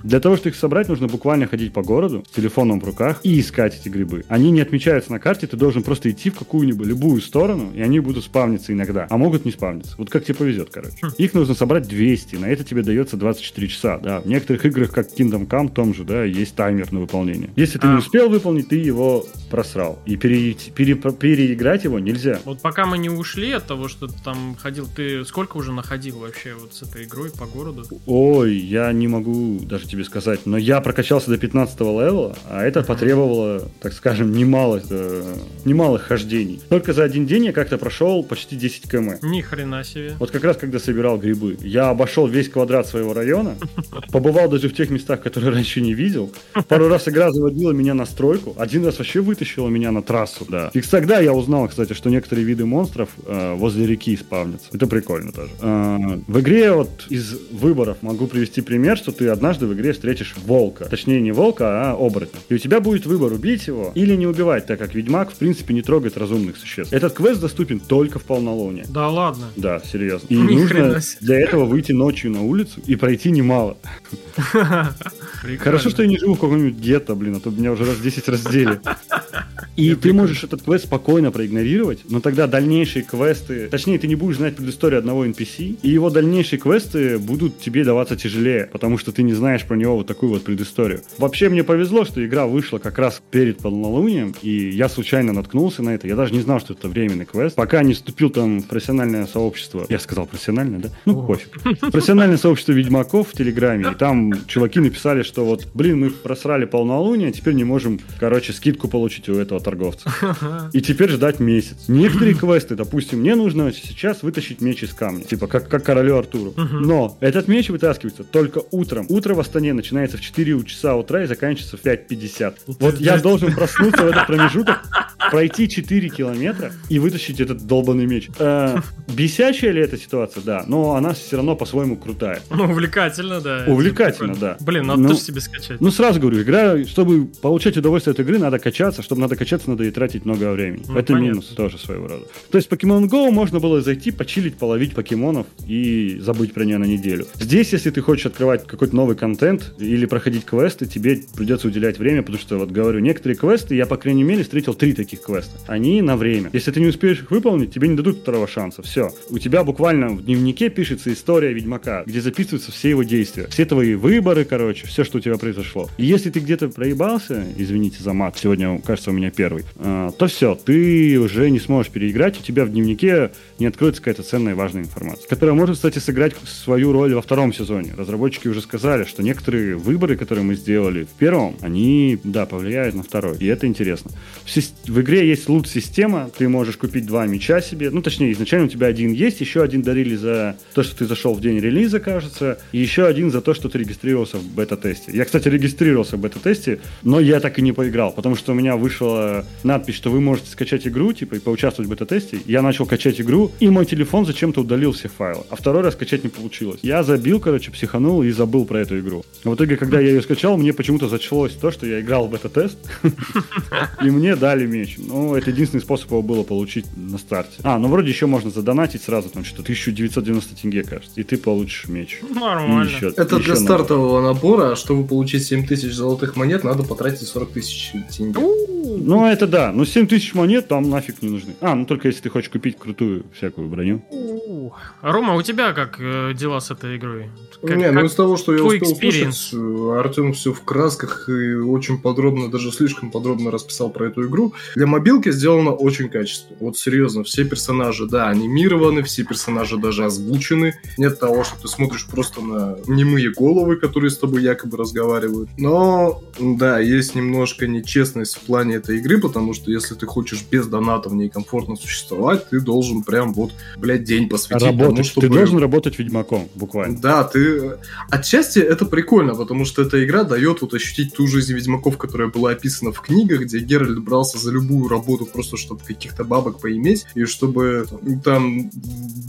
Для того, чтобы их собрать, нужно буквально ходить по городу с телефоном в руках и искать эти грибы. Они не отмечаются на карте, ты должен просто идти в какую-нибудь любую сторону и они будут спавниться иногда, а могут не спавниться. Вот как тебе повезет, короче. Хм. Их нужно собрать 200, на это тебе дается 24 часа, да. В некоторых играх, как Kingdom Come, том же, да, есть таймер на выполнение. Если ты а. не успел выполнить, ты его просрал. И пере, пере, переиграть его нельзя. Вот пока мы не ушли от того, что ты там ходил, ты сколько уже находил вообще вот с этой игрой по городу? Ой, я не могу даже тебе сказать, но я прокачался до 15 левела, а это потребовало, так скажем, немало, э, немалых хождений. Только за один день я как-то прошел почти 10 км. Ни хрена себе. Вот как раз когда собирал грибы. Я обошел весь квадрат своего района, побывал даже в тех местах, которые раньше не видел. Пару раз игра заводила меня на стройку, один раз вообще вытащила меня на трассу, да. И тогда я узнал, кстати, что некоторые виды монстров э, возле реки спавнятся. Это прикольно тоже. Э, в игре вот из выборов могу привести пример, что ты однажды в игре встретишь волка. Точнее, не волка, а оборотня. И у тебя будет выбор убить его или не убивать, так как Ведьмак, в принципе, не трогает разумных существ. Этот квест доступен только в полнолуние. Да ладно. Да, серьезно. И Ни нужно для этого выйти ночью на улицу и пройти немало. Хорошо, что я не живу в каком-нибудь гетто, блин, а то меня уже раз 10 раздели. И ты можешь этот квест спокойно проигнорировать, но тогда дальнейшие квесты, точнее, ты не будешь знать предысторию одного NPC, и его дальнейшие квесты будут тебе даваться тяжелее, потому что ты не знаешь про него вот такую вот предысторию. Вообще мне повезло, что игра вышла как раз перед полнолунием, и я случайно наткнулся на это. Я даже не знал, что это временный квест, пока не вступил там в профессиональное сообщество. Я сказал профессиональное, да? Ну, О. пофиг. Профессиональное сообщество ведьмаков в Телеграме, и там чуваки написали, что вот, блин, мы просрали полнолуние, теперь не можем, короче, скидку получить у этого торговца. И теперь ждать месяц. Некоторые квесты, допустим, мне нужно сейчас вытащить меч из камня, типа как, как королю Артуру. Но этот меч вытаскивается только утром. Утро в Астане начинается в 4 часа утра и заканчивается в 5.50. Вот я должен проснуться в этот промежуток, пройти 4 километра и вытащить этот долбанный меч. Э, бесячая ли эта ситуация? Да, но она все равно по-своему крутая. Ну, увлекательно, да. Увлекательно, да. Блин, надо Ну, тоже себе скачать. Ну, сразу говорю, игра, чтобы получать удовольствие от игры, надо качаться. Чтобы надо качаться, надо и тратить много времени. Ну, Это понятно. минус тоже своего рода. То есть, Pokemon Go можно было зайти, почилить, половить покемонов и забыть про нее на неделю. Здесь, если ты хочешь открывать какой-то новый контент или проходить квесты, тебе придется уделять время, потому что, вот говорю, некоторые квесты, я, по крайней мере, встретил три таких квеста. Они на время. Если ты не успеешь их выполнить, тебе не дадут второго шанса. Все. У тебя буквально в дневнике пишется история Ведьмака, где записываются все его действия. Все твои выборы, короче, все, что у тебя произошло. И если ты где-то проебался, извините за мат, сегодня, кажется, у меня первый, а, то все, ты уже не сможешь переиграть, у тебя в дневнике не откроется какая-то ценная и важная информация, которая может, кстати, сыграть свою роль во втором сезоне. Разработчики уже сказали, что некоторые выборы, которые мы сделали в первом, они, да, повлияют на второй. И это интересно. В, в игре есть лут-система, ты можешь купить два меча себе. Ну, точнее, изначально у тебя один есть, еще один дарили за то, что ты зашел в день релиза, кажется, и еще один за то, что ты регистрировался в бета-тесте. Я, кстати, регистрировался в бета-тесте, но я так и не поиграл, потому что у меня надпись, что вы можете скачать игру, типа, и поучаствовать в бета-тесте. Я начал качать игру, и мой телефон зачем-то удалил все файлы, а второй раз скачать не получилось. Я забил, короче, психанул и забыл про эту игру. В итоге, когда я ее скачал, мне почему-то зачлось то, что я играл в бета-тест, и мне дали меч. Ну, это единственный способ его было получить на старте. А, ну вроде еще можно задонатить сразу, там что-то 1990 тенге, кажется, и ты получишь меч. Нормально. еще- Это еще для стартового набора, а чтобы получить 7 тысяч золотых монет, надо потратить 40 тысяч тенге. Ну, это да. Ну, 7 тысяч монет там нафиг не нужны. А, ну только если ты хочешь купить крутую всякую броню. А, Рома, у тебя как э, дела с этой игрой? Как- не, ну как- из того, что я успел experience? услышать, Артем все в красках и очень подробно, даже слишком подробно расписал про эту игру. Для мобилки сделано очень качественно. Вот серьезно, все персонажи, да, анимированы, все персонажи даже озвучены. Нет того, что ты смотришь просто на немые головы, которые с тобой якобы разговаривают. Но, да, есть немножко нечестность в плане этой игры, потому что если ты хочешь без доната в ней комфортно существовать, ты должен прям вот, блядь, день посвятить тому, Работать. чтобы... Ты должен работать ведьмаком, буквально. Да, ты... Отчасти это прикольно, потому что эта игра дает вот ощутить ту жизнь ведьмаков, которая была описана в книгах, где Геральт брался за любую работу просто, чтобы каких-то бабок поиметь, и чтобы ну, там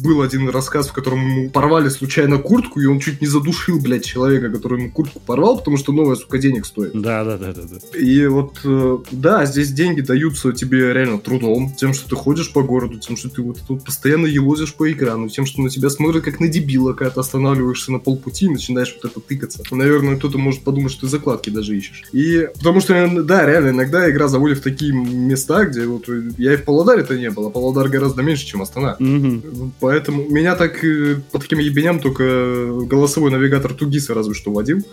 был один рассказ, в котором ему порвали случайно куртку, и он чуть не задушил, блядь, человека, который ему куртку порвал, потому что новая, сука, денег стоит. Да, да, да, да, да. И вот, э, здесь деньги даются тебе реально трудом, тем, что ты ходишь по городу, тем, что ты вот тут постоянно елозишь по экрану, тем, что на тебя смотрят как на дебила, когда ты останавливаешься на полпути и начинаешь вот это тыкаться. Наверное, кто-то может подумать, что ты закладки даже ищешь. И потому что, да, реально, иногда игра заводит в такие места, где вот я и в Павлодаре-то не был, а Павлодар гораздо меньше, чем Астана. Мгм. Поэтому меня так э, по таким ебеням только голосовой навигатор Тугиса разве что водил.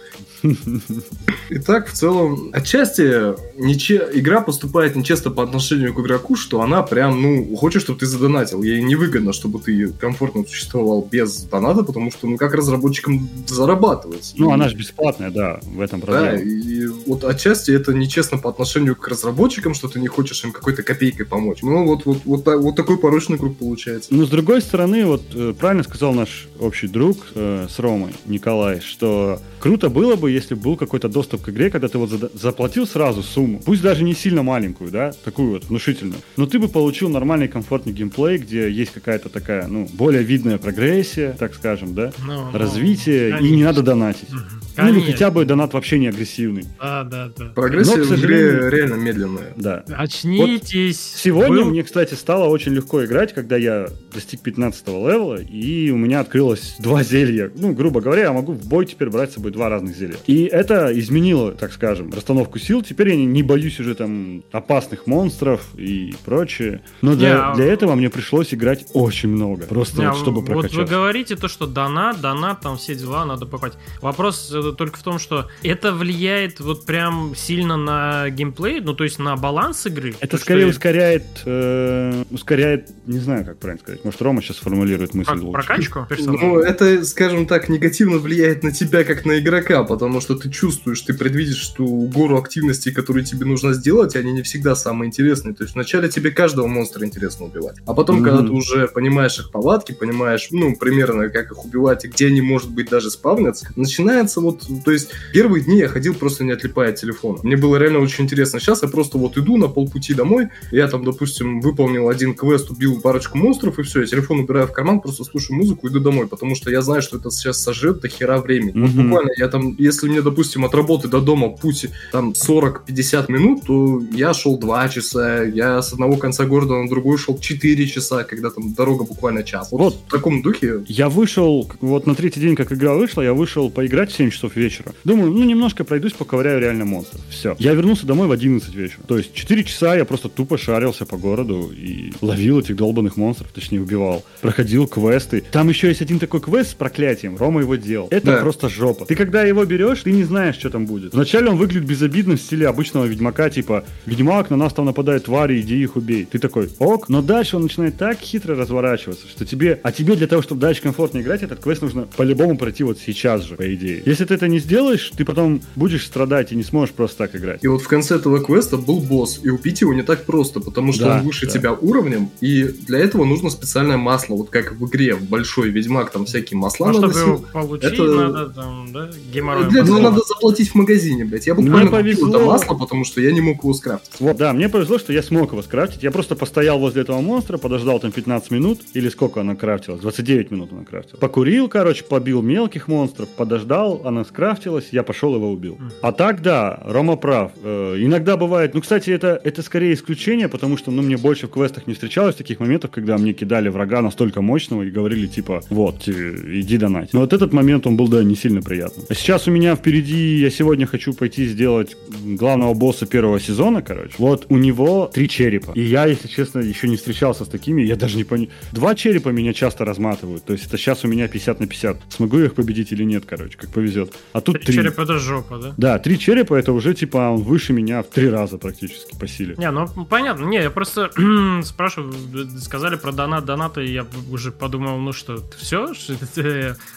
Итак, в целом, отчасти нече... игра поступает нечестно по отношению к игроку, что она прям, ну, хочет, чтобы ты задонатил. Ей невыгодно, чтобы ты ком- комфортно существовал без доната, потому что, ну, как разработчикам зарабатывать? Ну, и... она же бесплатная, да, в этом проблема. Да, и вот отчасти это нечестно по отношению к разработчикам, что ты не хочешь им какой-то копейкой помочь. Ну, вот, вот, вот, вот такой порочный круг получается. Ну, с другой стороны, вот э, правильно сказал наш общий друг э, с Ромой, Николай, что круто было бы, если был какой-то доступ к игре, когда ты вот заплатил сразу сумму, пусть даже не сильно маленькую, да, такую вот внушительную, но ты бы получил нормальный комфортный геймплей, где есть какая-то такая, ну, более видная прогрессия, так скажем, да, ну, ну развитие, ну, и не надо донатить. Угу. Ну, или хотя бы донат вообще не агрессивный. Да, да, да. Прогрессия Но, к сожалению, в игре реально медленная. Да. Очнитесь. Вот сегодня был... мне, кстати, стало очень легко играть, когда я достиг 15 левела, и у меня открылось два зелья. Ну, грубо говоря, я могу в бой теперь брать с собой два разных зелья. И это изменило, так скажем, расстановку сил. Теперь я не, боюсь уже там опасных монстров и прочее. Но для, не, а для этого мне пришлось играть очень много. Просто не, вот, чтобы прокачаться. Вот вы говорите то, что донат, донат, там все дела надо покупать. Вопрос э, только в том, что это влияет вот прям сильно на геймплей, ну то есть на баланс игры. Это скорее что... ускоряет, э, ускоряет, не знаю, как правильно сказать. Может, Рома сейчас формулирует мысль как, лучше. Прокачку Ну, это, скажем так, негативно влияет на тебя как на игрока, потому что ты чувствуешь, ты предвидишь, что гору активностей, которые тебе нужно сделать, они не всегда самые интересные. То есть вначале тебе каждого монстра интересно убивать, а потом, mm-hmm. когда ты уже понимаешь их повадки, понимаешь, ну, примерно, как их убивать и где они, может быть, даже спавнятся, начинается вот вот, то есть, первые дни я ходил просто не отлипая от телефона. Мне было реально очень интересно. Сейчас я просто вот иду на полпути домой, я там, допустим, выполнил один квест, убил парочку монстров, и все, я телефон убираю в карман, просто слушаю музыку, иду домой, потому что я знаю, что это сейчас сожрет до хера времени. Mm-hmm. Вот буквально я там, если мне, допустим, от работы до дома путь там 40-50 минут, то я шел 2 часа, я с одного конца города на другой шел 4 часа, когда там дорога буквально час. Вот, вот в таком духе. Я вышел, вот на третий день, как игра вышла, я вышел поиграть в 7 часов часов вечера. Думаю, ну, немножко пройдусь, поковыряю реально монстров. Все. Я вернулся домой в 11 вечера. То есть 4 часа я просто тупо шарился по городу и ловил этих долбанных монстров, точнее, убивал. Проходил квесты. Там еще есть один такой квест с проклятием. Рома его делал. Это да. просто жопа. Ты когда его берешь, ты не знаешь, что там будет. Вначале он выглядит безобидно в стиле обычного ведьмака, типа, ведьмак, на нас там нападают твари, иди их убей. Ты такой, ок. Но дальше он начинает так хитро разворачиваться, что тебе... А тебе для того, чтобы дальше комфортно играть, этот квест нужно по-любому пройти вот сейчас же, по идее. Если ты это не сделаешь, ты потом будешь страдать и не сможешь просто так играть. И вот в конце этого квеста был босс, и убить его не так просто, потому что да, он выше да. тебя уровнем, и для этого нужно специальное масло, вот как в игре в Большой Ведьмак, там всякие масла а наносил. чтобы его получить, это... надо там, да, геморрой. Для этого надо заплатить в магазине, блядь. Я буквально купил это масло, потому что я не мог его скрафтить. Вот, да, мне повезло, что я смог его скрафтить. Я просто постоял возле этого монстра, подождал там 15 минут, или сколько она крафтилась? 29 минут она крафтила. Покурил, короче, побил мелких монстров, подождал, она скрафтилась, я пошел его убил. А так, да, Рома прав. Э, иногда бывает, ну, кстати, это, это скорее исключение, потому что, ну, мне больше в квестах не встречалось таких моментов, когда мне кидали врага настолько мощного и говорили, типа, вот, иди донать. Но вот этот момент, он был, да, не сильно приятный. А сейчас у меня впереди, я сегодня хочу пойти сделать главного босса первого сезона, короче. Вот у него три черепа. И я, если честно, еще не встречался с такими, я даже не понял. Два черепа меня часто разматывают. То есть это сейчас у меня 50 на 50. Смогу я их победить или нет, короче, как повезет. А тут три. Череп это жопа, да? Да, три черепа это уже типа он выше меня в три раза практически по силе. Не, ну понятно. Не, я просто спрашиваю, сказали про донат, донаты, и я уже подумал, ну что, все?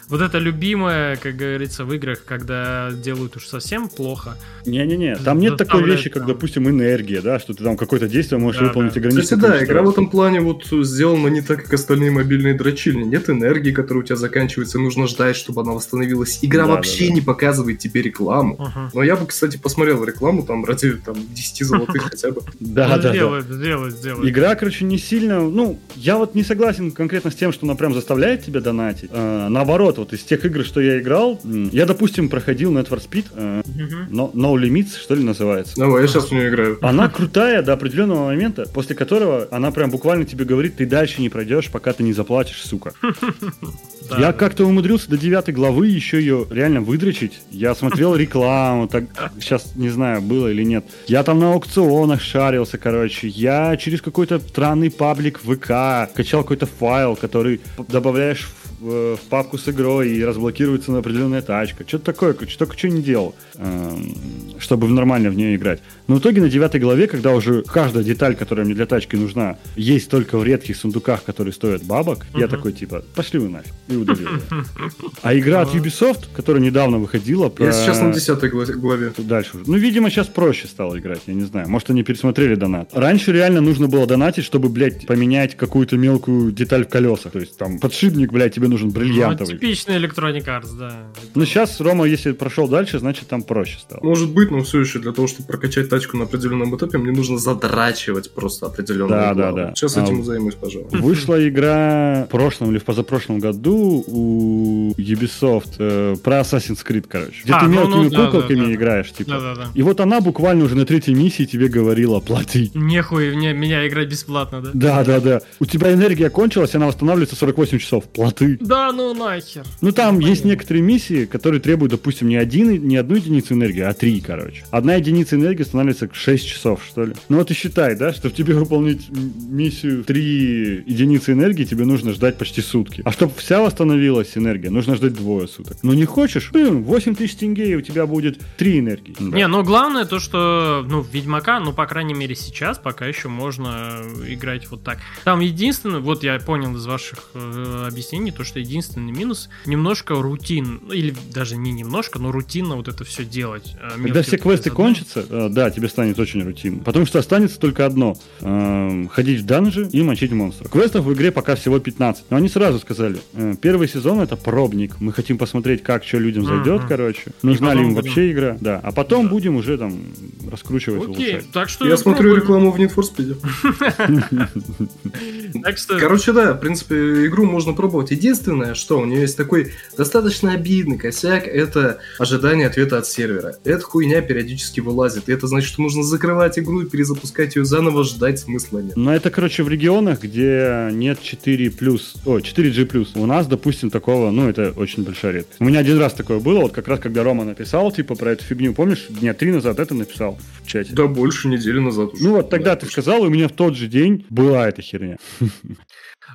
Вот это любимое, как говорится, в играх, когда делают уж совсем плохо. Не-не-не, там нет такой вещи, как, допустим, энергия, да, что ты там какое-то действие можешь да, выполнить да. ограниченное Кстати, да, игра в этом плане вот сделана не так, как остальные мобильные дрочильни. Нет энергии, которая у тебя заканчивается, нужно ждать, чтобы она восстановилась. Игра да, вообще да. не показывает тебе рекламу. Uh-huh. Но я бы, кстати, посмотрел рекламу там ради там 10 золотых хотя бы. Да, да, сделает, сделает, сделает. Игра, короче, не сильно... Ну, я вот не согласен конкретно с тем, что она прям заставляет тебя донатить. А, наоборот, вот из тех игр, что я играл, я, допустим, проходил Need for Speed, uh-huh. No Limits, что ли, называется. Давай, я сейчас в нее играю. Она крутая до определенного момента, после которого она прям буквально тебе говорит, ты дальше не пройдешь, пока ты не заплатишь, сука. Да. Я как-то умудрился до девятой главы еще ее реально выдрочить. Я смотрел рекламу, так сейчас не знаю, было или нет. Я там на аукционах шарился, короче. Я через какой-то странный паблик ВК качал какой-то файл, который добавляешь в, в папку с игрой и разблокируется на определенная тачка. Что-то такое, что только что не делал. Эм, чтобы нормально в нее играть. Но в итоге на девятой главе, когда уже каждая деталь, которая мне для тачки нужна, есть только в редких сундуках, которые стоят бабок, я такой типа, пошли вы нафиг, и удалил. А игра от Ubisoft, которая недавно выходила... Я сейчас на десятой главе. Дальше уже. Ну, видимо, сейчас проще стало играть, я не знаю. Может, они пересмотрели донат. Раньше реально нужно было донатить, чтобы, блядь, поменять какую-то мелкую деталь в колесах. То есть там подшипник, блядь, тебе нужен бриллиантовый. Ну, типичный Electronic Arts, да. Ну, сейчас, Рома, если прошел дальше, значит, там проще стало. Может быть, но все еще для того, чтобы прокачать тачку на определенном этапе, мне нужно задрачивать просто определенную Да, да, да. Сейчас а, этим займусь, пожалуйста. Вышла игра в прошлом или в позапрошлом году у Ubisoft э, про Assassin's Creed, короче. Где а, ты ну, мелкими ну, да, куколками да, да. играешь, типа. Да, да, да. И вот она буквально уже на третьей миссии тебе говорила, плати. Нехуй мне, меня играть бесплатно, да? Да, да, да. У тебя энергия кончилась, она восстанавливается 48 часов. Платы. Да, ну нахер. Ну там ну, есть некоторые миссии, которые требуют, допустим, не, один, не одну единицу энергии, а три, короче. Одна единица энергии становится 6 часов, что ли. Ну вот и считай, да, чтобы тебе выполнить миссию 3 единицы энергии, тебе нужно ждать почти сутки. А чтобы вся восстановилась энергия, нужно ждать двое суток. Ну не хочешь? Блин, 8 тысяч тенге, и у тебя будет 3 энергии. Да. Не, ну главное то, что, ну, Ведьмака, ну, по крайней мере, сейчас пока еще можно играть вот так. Там единственное, вот я понял из ваших э, объяснений, то, что единственный минус немножко рутин, или даже не немножко, но рутинно вот это все делать. Э, Когда все квесты кончатся, э, да, тебе станет очень рутинно. Потому что останется только одно. Э, ходить в данжи и мочить монстров. Квестов в игре пока всего 15. Но они сразу сказали, э, первый сезон это пробник. Мы хотим посмотреть, как что людям зайдет, mm-hmm. короче. Нужна ли им будем... вообще игра. Да. А потом да. будем уже там раскручивать, Окей, улучшать. Так что Я смотрю рекламу в Need for Speed. Короче, да, в принципе, игру можно пробовать. Единственное, что у нее есть такой достаточно обидный косяк, это ожидание ответа от сервера. Эта хуйня периодически вылазит, и это значит, что нужно закрывать игру и перезапускать ее заново, ждать смысла нет. Но это, короче, в регионах, где нет 4 плюс, о, 4G плюс. У нас, допустим, такого, ну, это очень большая редкость. У меня один раз такое было, вот как раз когда Рома написал, типа, про эту фигню, помнишь, дня три назад это написал в чате. Да, больше недели назад уже. Ну вот тогда да, ты сказал, и у меня в тот же день была эта херня.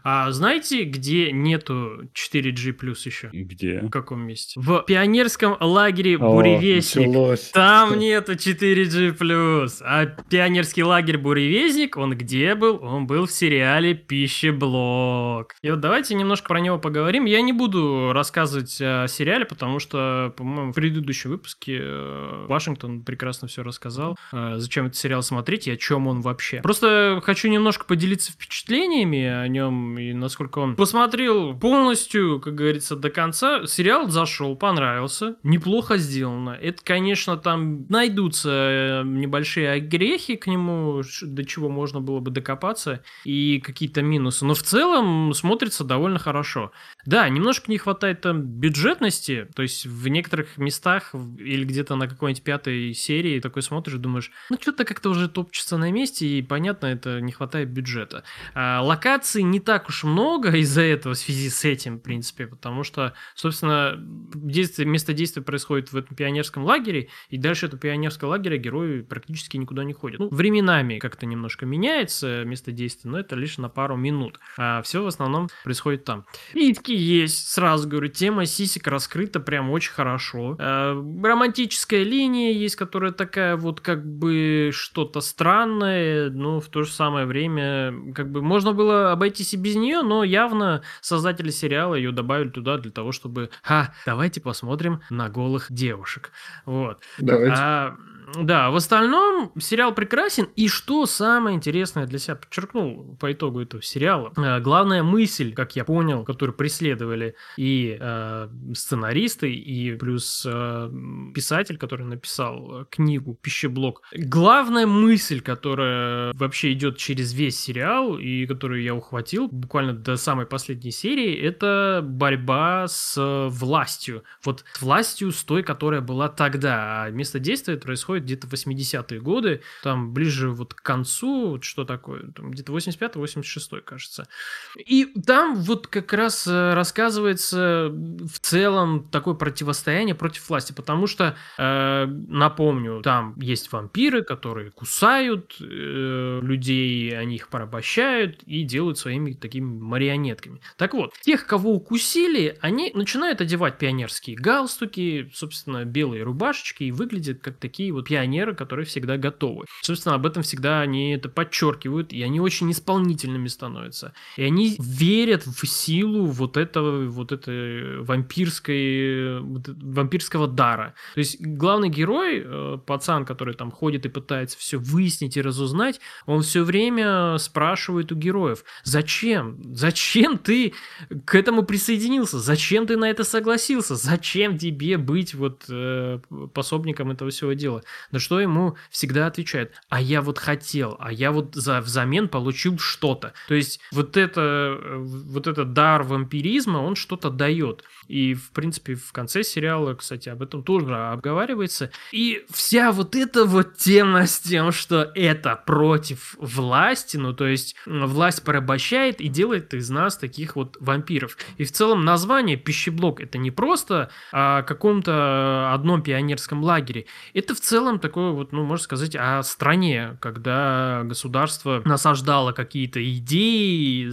А знаете, где нету 4G плюс еще? Где? В каком месте? В пионерском лагере Буревестник. Началось. Там нету 4G плюс. А пионерский лагерь Буревестник, он где был? Он был в сериале Пищеблок. И вот давайте немножко про него поговорим. Я не буду рассказывать о сериале, потому что, по-моему, в предыдущем выпуске э, Вашингтон прекрасно все рассказал. Э, зачем этот сериал смотреть и о чем он вообще. Просто хочу немножко поделиться впечатлениями о нем и насколько он посмотрел полностью, как говорится, до конца. Сериал зашел, понравился, неплохо сделано. Это, конечно, там найдутся э, небольшие огрехи к нему, до чего можно было бы докопаться, и какие-то минусы. Но в целом смотрится довольно хорошо. Да, немножко не хватает там бюджетности, то есть в некоторых местах или где-то на какой-нибудь пятой серии такой смотришь, думаешь, ну что-то как-то уже топчется на месте, и понятно, это не хватает бюджета. А, локаций не так уж много из-за этого, в связи с этим, в принципе, потому что, собственно, действие, место действия происходит в этом пионерском лагере, и дальше этого пионерского лагеря герои практически никуда не ходят. Ну, временами как-то немножко меняется место действия, но это лишь на пару минут. А все в основном происходит там. Витки есть, сразу говорю, тема сисек раскрыта прям очень хорошо. А, романтическая линия есть, которая такая вот как бы что-то странное, но в то же самое время как бы можно было обойтись и без нее, но явно создатели сериала ее добавили туда для того, чтобы, ха, давайте посмотрим на голых девушек. Вот. Давайте. А, да, в остальном сериал прекрасен. И что самое интересное для себя подчеркнул по итогу этого сериала, э, главная мысль, как я понял, которую преследовали и э, сценаристы, и плюс э, писатель, который написал книгу «Пищеблок». Главная мысль, которая вообще идет через весь сериал, и которую я ухватил буквально до самой последней серии, это борьба с властью. Вот властью с той, которая была тогда. А место действия происходит происходит где-то 80-е годы, там ближе вот к концу, вот что такое, там где-то 85-86, кажется. И там вот как раз э, рассказывается в целом такое противостояние против власти, потому что, э, напомню, там есть вампиры, которые кусают э, людей, они их порабощают и делают своими такими марионетками. Так вот, тех, кого укусили, они начинают одевать пионерские галстуки, собственно, белые рубашечки и выглядят как такие вот пионеры, которые всегда готовы. Собственно, об этом всегда они это подчеркивают, и они очень исполнительными становятся. И они верят в силу вот этого, вот этой вампирской, вампирского дара. То есть главный герой, э, пацан, который там ходит и пытается все выяснить и разузнать, он все время спрашивает у героев, зачем? Зачем ты к этому присоединился? Зачем ты на это согласился? Зачем тебе быть вот э, пособником этого всего дела? На что ему всегда отвечают, а я вот хотел, а я вот за взамен получил что-то. То есть вот это, э, вот этот дар вампиризма, он что-то дает. И, в принципе, в конце сериала, кстати, об этом тоже обговаривается. И вся вот эта вот тема с тем, что это против власти, ну, то есть власть порабощает и делает из нас таких вот вампиров. И в целом название «Пищеблок» — это не просто о каком-то одном пионерском лагере. Это в целом такое вот, ну, можно сказать, о стране, когда государство насаждало какие-то идеи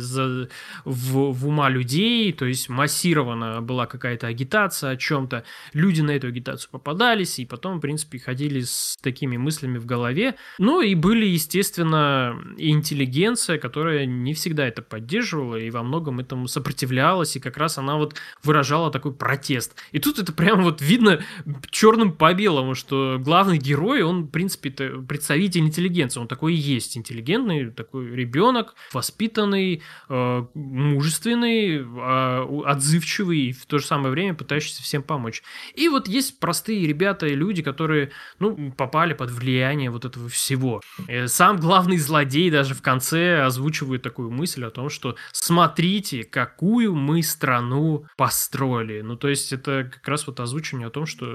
в, в ума людей, то есть массированно была какая-то агитация о чем-то, люди на эту агитацию попадались, и потом, в принципе, ходили с такими мыслями в голове. Ну и были, естественно, интеллигенция, которая не всегда это поддерживала, и во многом этому сопротивлялась, и как раз она вот выражала такой протест. И тут это прямо вот видно черным по белому, что главный герой, он, в принципе, представитель интеллигенции, он такой и есть, интеллигентный, такой ребенок, воспитанный, э, мужественный, э, отзывчивый, и в то же самое время пытающийся всем помочь. И вот есть простые ребята и люди, которые, ну, попали под влияние вот этого всего. Э, сам главный злодей даже в конце озвучивает такую мысль о том, что смотрите, какую мы страну построили. Ну, то есть это как раз вот озвучивание о том, что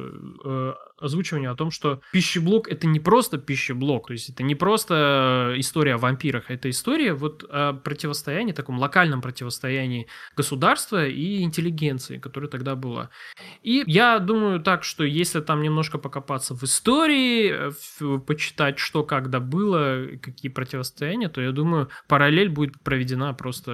э, озвучивание о том, что пищеблок это не просто пищеблок, то есть это не просто история о вампирах, это история вот о противостоянии, таком локальном противостоянии государства и интеллигенции, которая тогда была. И я думаю так, что если там немножко покопаться в истории, почитать, что когда было, какие противостояния, то я думаю, параллель будет проведена просто,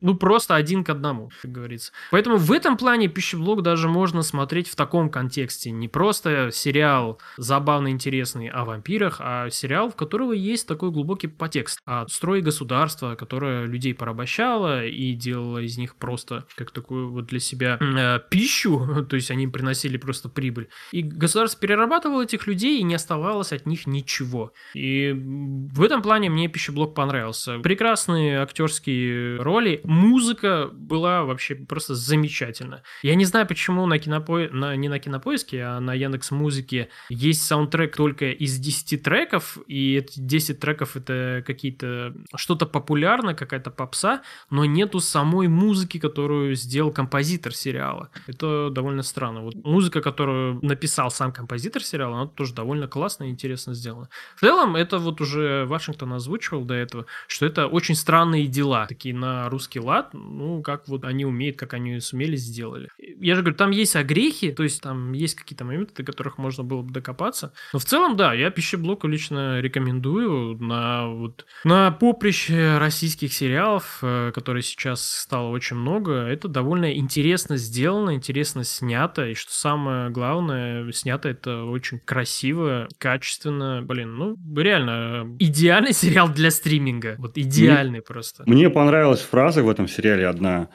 ну просто один к одному, как говорится. Поэтому в этом плане пищеблок даже можно смотреть в таком контексте, не просто сериал забавно интересный о вампирах, а сериал, в которого есть такой глубокий подтекст о строе государства, которое людей порабощало и делало из них просто как такую вот для себя э, пищу, то есть они приносили просто прибыль. И государство перерабатывало этих людей и не оставалось от них ничего. И в этом плане мне пищеблок понравился. Прекрасные актерские роли, музыка была вообще просто замечательна. Я не знаю, почему на кинопо... на... не на кинопоиске, а на Яндекс музыки есть саундтрек только из 10 треков, и эти 10 треков это какие-то что-то популярное, какая-то попса, но нету самой музыки, которую сделал композитор сериала. Это довольно странно. Вот музыка, которую написал сам композитор сериала, она тоже довольно классно и интересно сделана. В целом, это вот уже Вашингтон озвучивал до этого, что это очень странные дела, такие на русский лад, ну, как вот они умеют, как они сумели, сделали. Я же говорю, там есть огрехи, то есть там есть какие-то моменты, которые которых можно было бы докопаться. Но в целом, да, я пищеблоку лично рекомендую на, вот, на поприще российских сериалов, э, которые сейчас стало очень много. Это довольно интересно сделано, интересно снято, и что самое главное, снято это очень красиво, качественно. Блин, ну, реально, идеальный сериал для стриминга. Вот идеальный мне, просто. Мне понравилась фраза в этом сериале одна,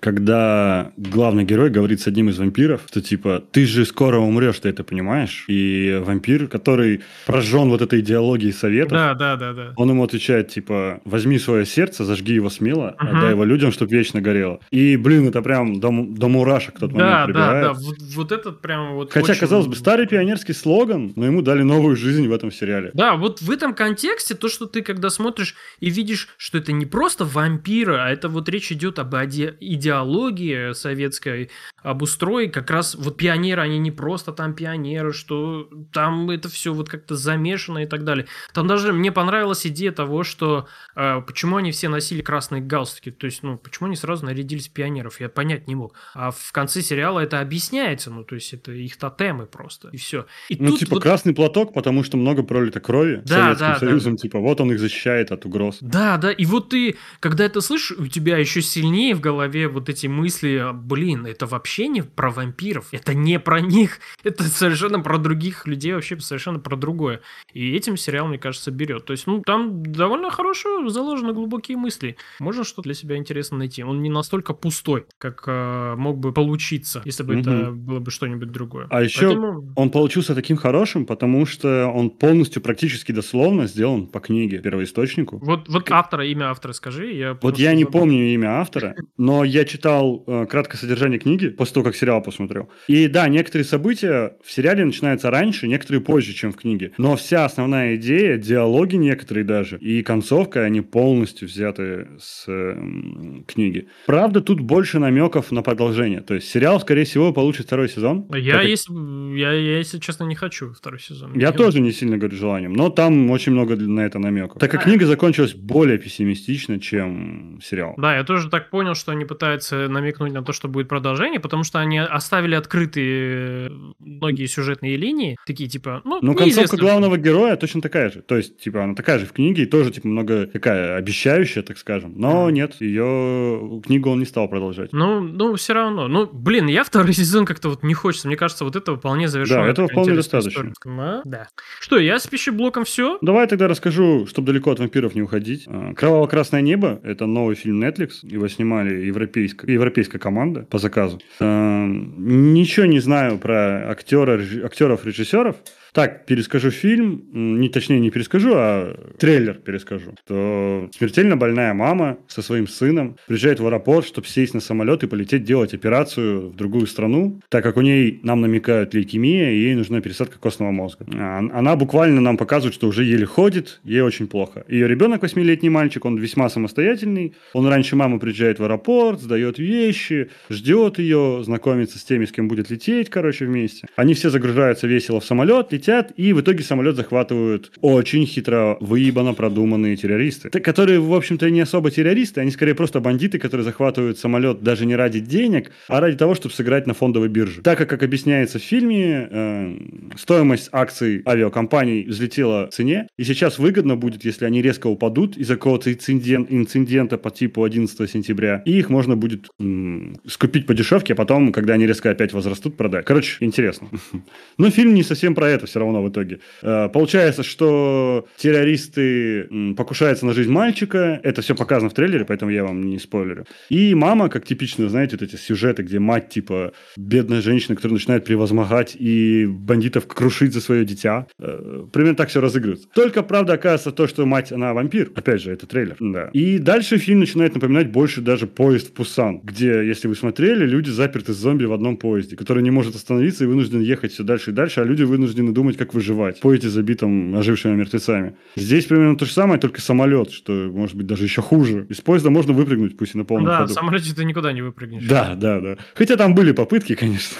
когда главный герой говорит с одним из вампиров, что типа, ты же скоро умрешь, ты это понимаешь. И вампир, который прожжен вот этой идеологией советов, да, да, да, да. он ему отвечает, типа, возьми свое сердце, зажги его смело, угу. отдай его людям, чтобы вечно горело. И, блин, это прям до, до мурашек тот да, момент прибирает. Да, да, вот, вот этот прям вот Хотя, очень... казалось бы, старый пионерский слоган, но ему дали новую жизнь в этом сериале. Да, вот в этом контексте то, что ты когда смотришь и видишь, что это не просто вампиры, а это вот речь идет об идеологии советской, об устрое, как раз вот пионеры, они не просто там пионеры, что там это все вот как-то замешано и так далее. Там даже мне понравилась идея того, что э, почему они все носили красные галстуки, то есть, ну, почему они сразу нарядились пионеров, я понять не мог. А в конце сериала это объясняется, ну, то есть, это их тотемы просто, и все. И ну, типа вот... красный платок, потому что много пролито крови да, Советским да, Союзом, да. типа, вот он их защищает от угроз. Да, да, и вот ты, когда это слышишь, у тебя еще сильнее в голове вот эти мысли, блин, это вообще не про вампиров, это не про них, это совершенно про других людей, вообще совершенно про другое. И этим сериал, мне кажется, берет. То есть, ну, там довольно хорошо заложены глубокие мысли. Можно что-то для себя интересно найти. Он не настолько пустой, как э, мог бы получиться, если бы Мгм. это было бы что-нибудь другое. А еще Поэтому- он получился таким хорошим, потому что он полностью, практически дословно сделан по книге, первоисточнику. Вот, вот автора, имя автора скажи. Я, Вот я не забыл. помню имя автора, но я читал э, краткое содержание книги после того, как сериал посмотрел. И да, некоторые события в сериале начинаются раньше, некоторые позже, чем в книге. Но вся основная идея, диалоги некоторые даже, и концовка, они полностью взяты с э, книги. Правда, тут больше намеков на продолжение. То есть сериал, скорее всего, получит второй сезон. Я, так если, я, я, если честно, не хочу второй сезон. Я тоже не сильно говорю желанием, но там очень много на это намеков. Так как книга закончилась более пессимистично, чем сериал. Да, я тоже так понял, что они пытаются намекнуть на то, что будет продолжение, потому что они оставили открытые многие сюжетные линии, такие типа, ну, Ну, концовка главного героя точно такая же. То есть, типа, она такая же в книге, и тоже, типа, много такая обещающая, так скажем. Но Мгм. нет, ее книгу он не стал продолжать. Ну, ну, все равно. Ну, блин, я второй сезон как-то вот не хочется. Мне кажется, вот этого вполне завершенно. Да, этого вполне достаточно. А, Да. Что, я с пищеблоком все? Давай тогда расскажу, чтобы далеко от вампиров не уходить. А, «Кроваво-красное небо» — это новый фильм Netflix. Его снимали европейская, европейская команда по заказу. А, Ничего не знаю про актера, реж- актеров, режиссеров. Так, перескажу фильм, не точнее не перескажу, а трейлер перескажу. То смертельно больная мама со своим сыном приезжает в аэропорт, чтобы сесть на самолет и полететь делать операцию в другую страну, так как у ней, нам намекают, лейкемия, и ей нужна пересадка костного мозга. А, Она буквально нам показывает, что уже еле ходит, ей очень плохо. Ее ребенок, восьмилетний мальчик, он весьма самостоятельный, он раньше мамы приезжает в аэропорт, сдает вещи, ждет ее, знакомится с теми, с кем будет лететь, короче, вместе. Они все загружаются весело в самолет, летят, и в итоге самолет захватывают очень хитро выебано продуманные террористы, которые, в общем-то, не особо террористы, они скорее просто бандиты, которые захватывают самолет даже не ради денег, а ради того, чтобы сыграть на фондовой бирже. Так как, как объясняется в фильме, э, стоимость акций авиакомпаний взлетела в цене, и сейчас выгодно будет, если они резко упадут из-за какого-то инциден- инцидента по типу 11 сентября, и их можно будет м, скупить по дешевке, а потом, когда они резко опять возрастут, продать. Короче, интересно. Но фильм не совсем про это все равно в итоге. Э, Получается, что террористы покушаются на жизнь мальчика. Это все показано в трейлере, поэтому я вам не спойлерю. И мама, как типично, знаете, вот эти сюжеты, где мать, типа, бедная женщина, которая начинает превозмогать и бандитов крушить за свое дитя. Э, Примерно так все разыгрывается. Только, правда, оказывается то, что мать, она вампир. Опять же, это трейлер. Да. И дальше фильм начинает напоминать больше даже поезд в Пусан, где, если вы смотрели, люди заперты с зомби в одном поезде, который не может остановиться и вынужден ехать все дальше и дальше, а люди вынуждены думать, как выживать. В поезде забитым ожившими мертвецами. Здесь примерно то же самое, только самолет, что может быть даже еще хуже. Из поезда можно выпрыгнуть, пусть и на полном Да, ходу. в самолете ты никуда не выпрыгнешь. Да, да, да. Хотя там были попытки, конечно.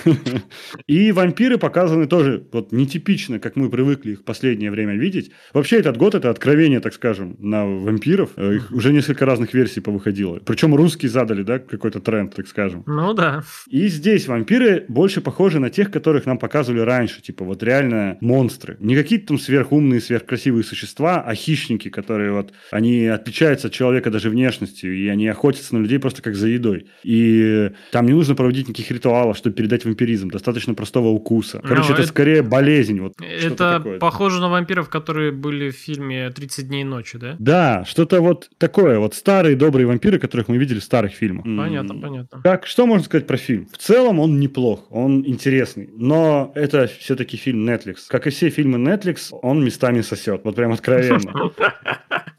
И вампиры показаны тоже вот нетипично, как мы привыкли их в последнее время видеть. Вообще этот год это откровение, так скажем, на вампиров. Э, Их уже несколько разных версий повыходило. Причем русские задали, да, какой-то тренд, так скажем. Ну да. И здесь вампиры больше похожи на тех, которых нам показывали раньше. Типа вот реально монстры. Не какие-то там сверхумные, сверхкрасивые существа, а хищники, которые вот, они отличаются от человека даже внешностью, и они охотятся на людей просто как за едой. И там не нужно проводить никаких ритуалов, чтобы передать вампиризм. Достаточно простого укуса. Короче, Ну, это это- скорее болезнь. Вот, Это похоже на вампиров, которые были в фильме «30 дней ночи», да? Да, что-то вот такое. Вот старые добрые вампиры, которых мы видели в старых фильмах. Понятно, понятно. Как, что можно сказать про фильм? В целом он неплох, он интересный, но это все-таки фильм Netflix. Как и все фильмы Netflix, он местами сосет, вот прям откровенно.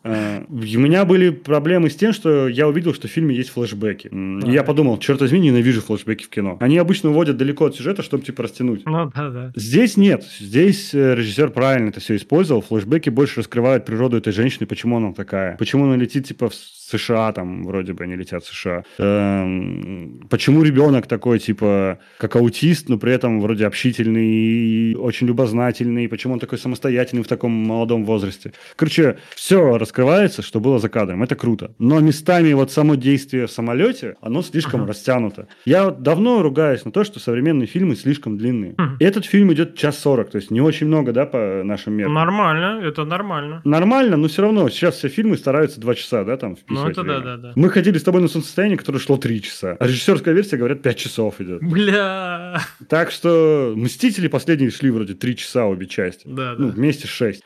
Э, У меня были проблемы с тем, что я увидел, что в фильме есть флешбеки. И я подумал, черт возьми, ненавижу флешбеки в кино. Они обычно уводят далеко от сюжета, чтобы типа растянуть. Ну да, да. Здесь нет. Здесь э, режиссер правильно это все использовал. Флешбеки больше раскрывают природу этой женщины, почему она такая. Почему она летит, типа, в США, там, вроде бы они летят в США. Эм, почему ребенок такой, типа, как аутист, но при этом вроде общительный и очень любознательный. Почему он такой самостоятельный в таком молодом возрасте. Короче, все раскрывается, что было за кадром. Это круто. Но местами вот само действие в самолете, оно слишком uh-huh. растянуто. Я вот давно ругаюсь на то, что современные фильмы слишком длинные. Uh-huh. Этот фильм идет час сорок, то есть не очень много, да, по нашим меркам. Нормально, это нормально. Нормально, но все равно сейчас все фильмы стараются два часа, да, там ну, это время. да, да, да. Мы ходили с тобой на солнцестояние, которое шло 3 часа. А режиссерская версия, говорят, 5 часов идет. Бля. Так что «Мстители» последние шли вроде 3 часа обе части. Да, ну, да. вместе 6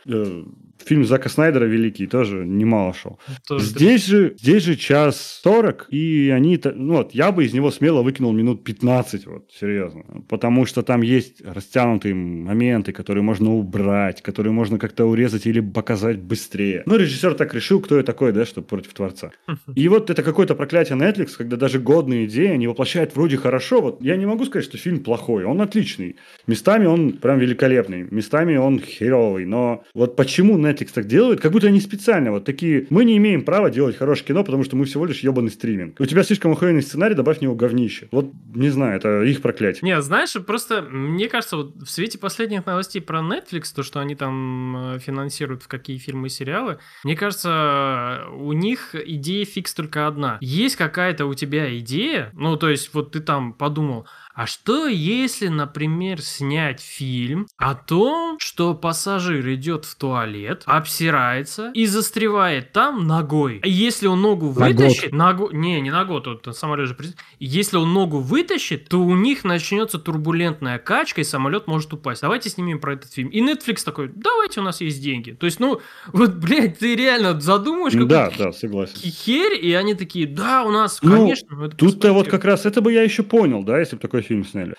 фильм Зака Снайдера великий тоже немало шел. Тоже здесь же, здесь же час сорок, и они, ну вот, я бы из него смело выкинул минут 15, вот, серьезно. Потому что там есть растянутые моменты, которые можно убрать, которые можно как-то урезать или показать быстрее. Ну, режиссер так решил, кто я такой, да, что против творца. И вот это какое-то проклятие Netflix, когда даже годные идеи они воплощают вроде хорошо. Вот я не могу сказать, что фильм плохой, он отличный. Местами он прям великолепный, местами он херовый, но вот почему Netflix так делают, как будто они специально вот такие, мы не имеем права делать хорошее кино, потому что мы всего лишь ебаный стриминг. У тебя слишком охуенный сценарий, добавь в него говнище. Вот, не знаю, это их проклятие. Не, знаешь, просто мне кажется, вот в свете последних новостей про Netflix, то, что они там э, финансируют в какие фильмы и сериалы, мне кажется, у них идея фикс только одна. Есть какая-то у тебя идея, ну, то есть вот ты там подумал, а что если, например, снять фильм о том, что пассажир идет в туалет, обсирается и застревает там ногой? Если он ногу вытащит, на ногу, не, не год, тут самолет же Если он ногу вытащит, то у них начнется турбулентная качка и самолет может упасть. Давайте снимем про этот фильм. И Netflix такой, давайте у нас есть деньги. То есть, ну, вот, блядь, ты реально задумаешь, да, да, согласен. херь, и они такие, да, у нас, ну, конечно. Тут-то вот как раз это бы я еще понял, да, если бы такой фильм сняли.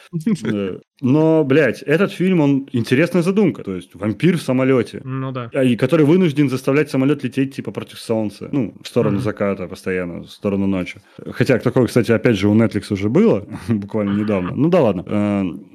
Но, блядь, этот фильм, он интересная задумка. То есть вампир в самолете. Ну да. И который вынужден заставлять самолет лететь типа против солнца. Ну, в сторону заката постоянно, в сторону ночи. Хотя такое, кстати, опять же, у Netflix уже было, буквально недавно. Ну да ладно.